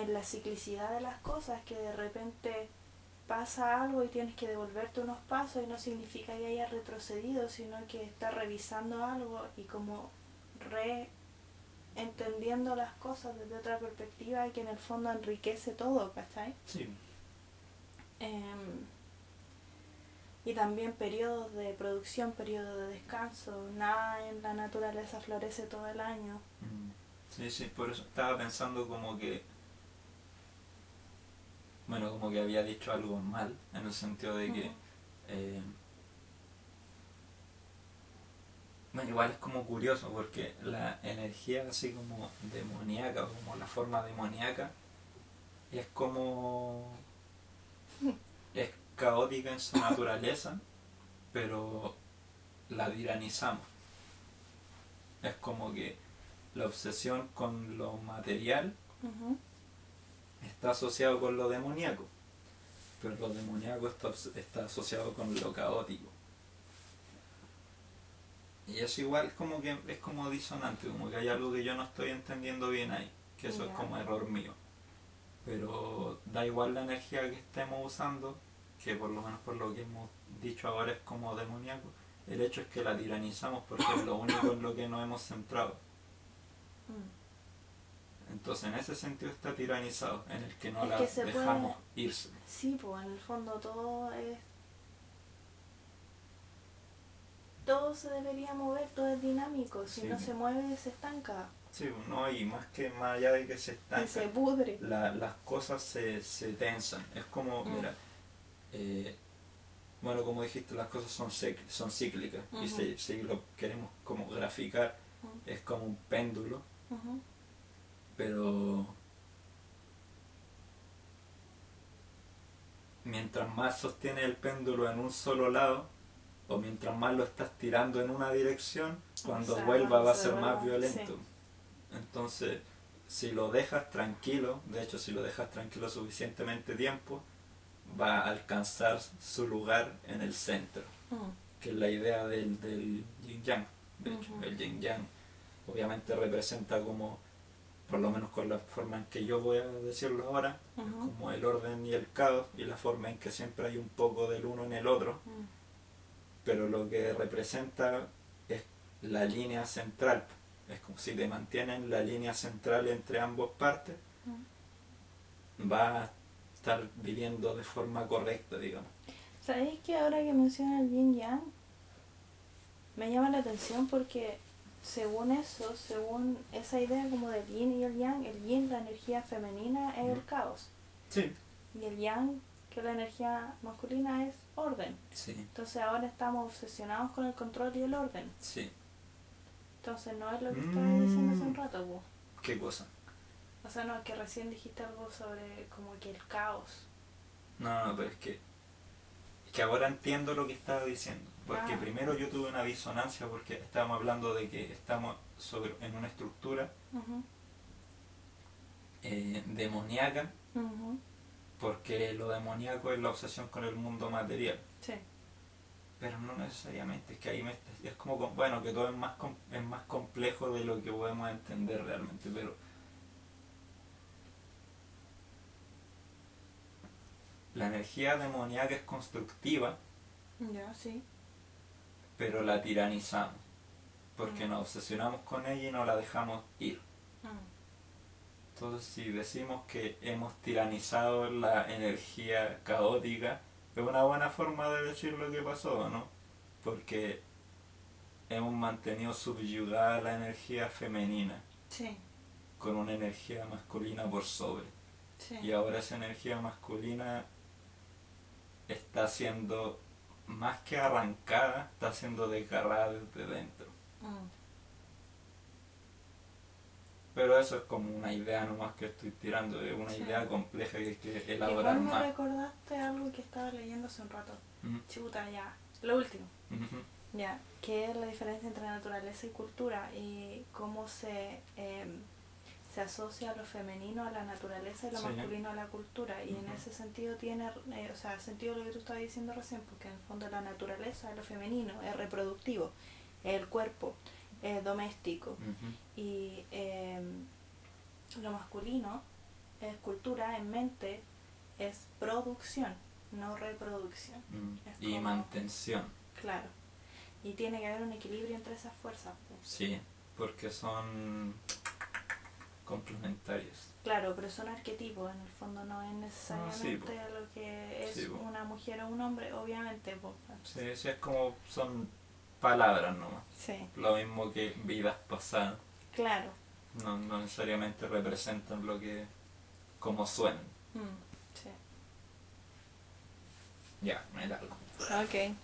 C: en la ciclicidad de las cosas, que de repente pasa algo y tienes que devolverte unos pasos y no significa que hayas retrocedido, sino que estás revisando algo y como re entendiendo las cosas desde otra perspectiva y que en el fondo enriquece todo, ¿cachai?
B: Sí.
C: Em, y también periodos de producción, periodos de descanso, nada en la naturaleza florece todo el año.
B: Mm. Sí, sí, por eso estaba pensando como que. Bueno, como que había dicho algo mal, en el sentido de que. Eh, bueno, igual es como curioso porque la energía así como demoníaca como la forma demoníaca es como es caótica en su naturaleza pero la tiranizamos es como que la obsesión con lo material. Está asociado con lo demoníaco. Pero lo demoníaco está, está asociado con lo caótico. Y eso igual es como que es como disonante como que hay algo que yo no estoy entendiendo bien ahí que eso es como error mío. Pero da igual la energía que estemos usando que por lo menos por lo que hemos dicho ahora es como demoníaco, el hecho es que la tiranizamos porque es lo único en lo que nos hemos centrado.
C: Mm.
B: Entonces en ese sentido está tiranizado, en el que no
C: Es
B: la
C: que
B: dejamos
C: puede-
B: irse.
C: Sí, pues en el fondo todo es... Todo se debería mover, todo es dinámico. Si
B: Sí.
C: no se mueve, se estanca.
B: Sí, no, y más que más allá de que se estanca,
C: se pudre.
B: la- las cosas se, se tensan. Es como,
C: Mm.
B: mira, eh, bueno, como dijiste, las cosas son, son cíclicas. Y si, si lo queremos como graficar,
C: Mm.
B: es como un péndulo,
C: Ujú.
B: Pero mientras más sostiene el péndulo en un solo lado, o mientras más lo estás tirando en una dirección, cuando
C: O sea,
B: vuelva va a
C: se
B: ser más violento. Entonces, si lo dejas tranquilo, de hecho si lo dejas tranquilo suficientemente tiempo, va a alcanzar su lugar en el centro,
C: Mm.
B: que es la idea del, del yin yang. De hecho, el yin yang obviamente representa como, por lo menos con la forma en que yo voy a decirlo ahora, como el orden y el caos y la forma en que siempre hay un poco del uno en el otro,
C: Mm.
B: pero lo que representa es la línea central. Es como si te mantienen la línea central entre ambas partes, va a estar viviendo de forma correcta, digamos.
C: ¿Sabéis que ahora que menciona el yin yang? Me llama la atención porque según eso, según esa idea como del yin y el yang, el yin, la energía femenina, es el caos.
B: Sí,
C: Y el yang, que es la energía masculina, es orden.
B: sí,
C: Entonces ahora estamos obsesionados con el control y el orden.
B: sí.
C: Entonces no es lo que estaba diciendo hace un
B: Mm.
C: rato, po.
B: ¿Qué cosa?
C: O sea, no, que recién dijiste algo sobre como que el caos.
B: No, no, pero es que, es que ahora entiendo lo que estaba diciendo. Porque
C: Ah.
B: primero yo tuve una disonancia porque estábamos hablando de que estamos sobre, en una estructura eh, demoníaca porque lo demoníaco es la obsesión con el mundo material.
C: Sí.
B: Pero no necesariamente, es que ahí me, es como, com- bueno, que todo es más, es más complejo de lo que podemos entender realmente, pero la energía demoníaca es constructiva,
C: Ya, sí.
B: Pero la tiranizamos, porque
C: Mm.
B: nos obsesionamos con ella y no la dejamos ir.
C: Mm.
B: Entonces, si decimos que hemos tiranizado la energía caótica, es una buena forma de decir lo que pasó, ¿no? Porque hemos mantenido subyugada la energía femenina
C: Sí,
B: con una energía masculina por sobre.
C: sí.
B: Y ahora esa energía masculina está siendo, más que arrancada, está siendo desgarrada desde dentro.
C: Mm.
B: Pero eso es como una idea nomás que estoy tirando, es una
C: Sí.
B: idea compleja que hay que elaborar
C: Igual me
B: más.
C: recordaste algo que estaba leyendo hace un rato.
B: Mm,
C: Chuta, ya. Lo último.
B: ujú.
C: Ya. Que es la diferencia entre naturaleza y cultura y cómo se, em, se asocia lo femenino a la naturaleza y lo
B: Sí.
C: masculino a la cultura. Y en ese sentido tiene, eh, o sea, sentido lo que tú estabas diciendo recién, porque en el fondo la naturaleza es lo femenino, es reproductivo, es el cuerpo, es doméstico. Y em, lo masculino es cultura en mente es producción no reproducción
B: Mm, Y
C: como-
B: mantención,
C: claro y tiene que haber un equilibrio entre esas fuerzas pues.
B: sí, porque son complementarios.
C: claro pero son arquetipos en el fondo no es necesariamente
B: Ah, po.
C: lo que es
B: Sí, po.
C: una mujer o un hombre obviamente pues.
B: Sí, sí, es como son palabras nomás.
C: sí
B: Lo mismo que vidas pasadas.
C: claro
B: No, no necesariamente representan lo que. como suenan.
C: Mm, sí
B: Ya, me largo.
C: ok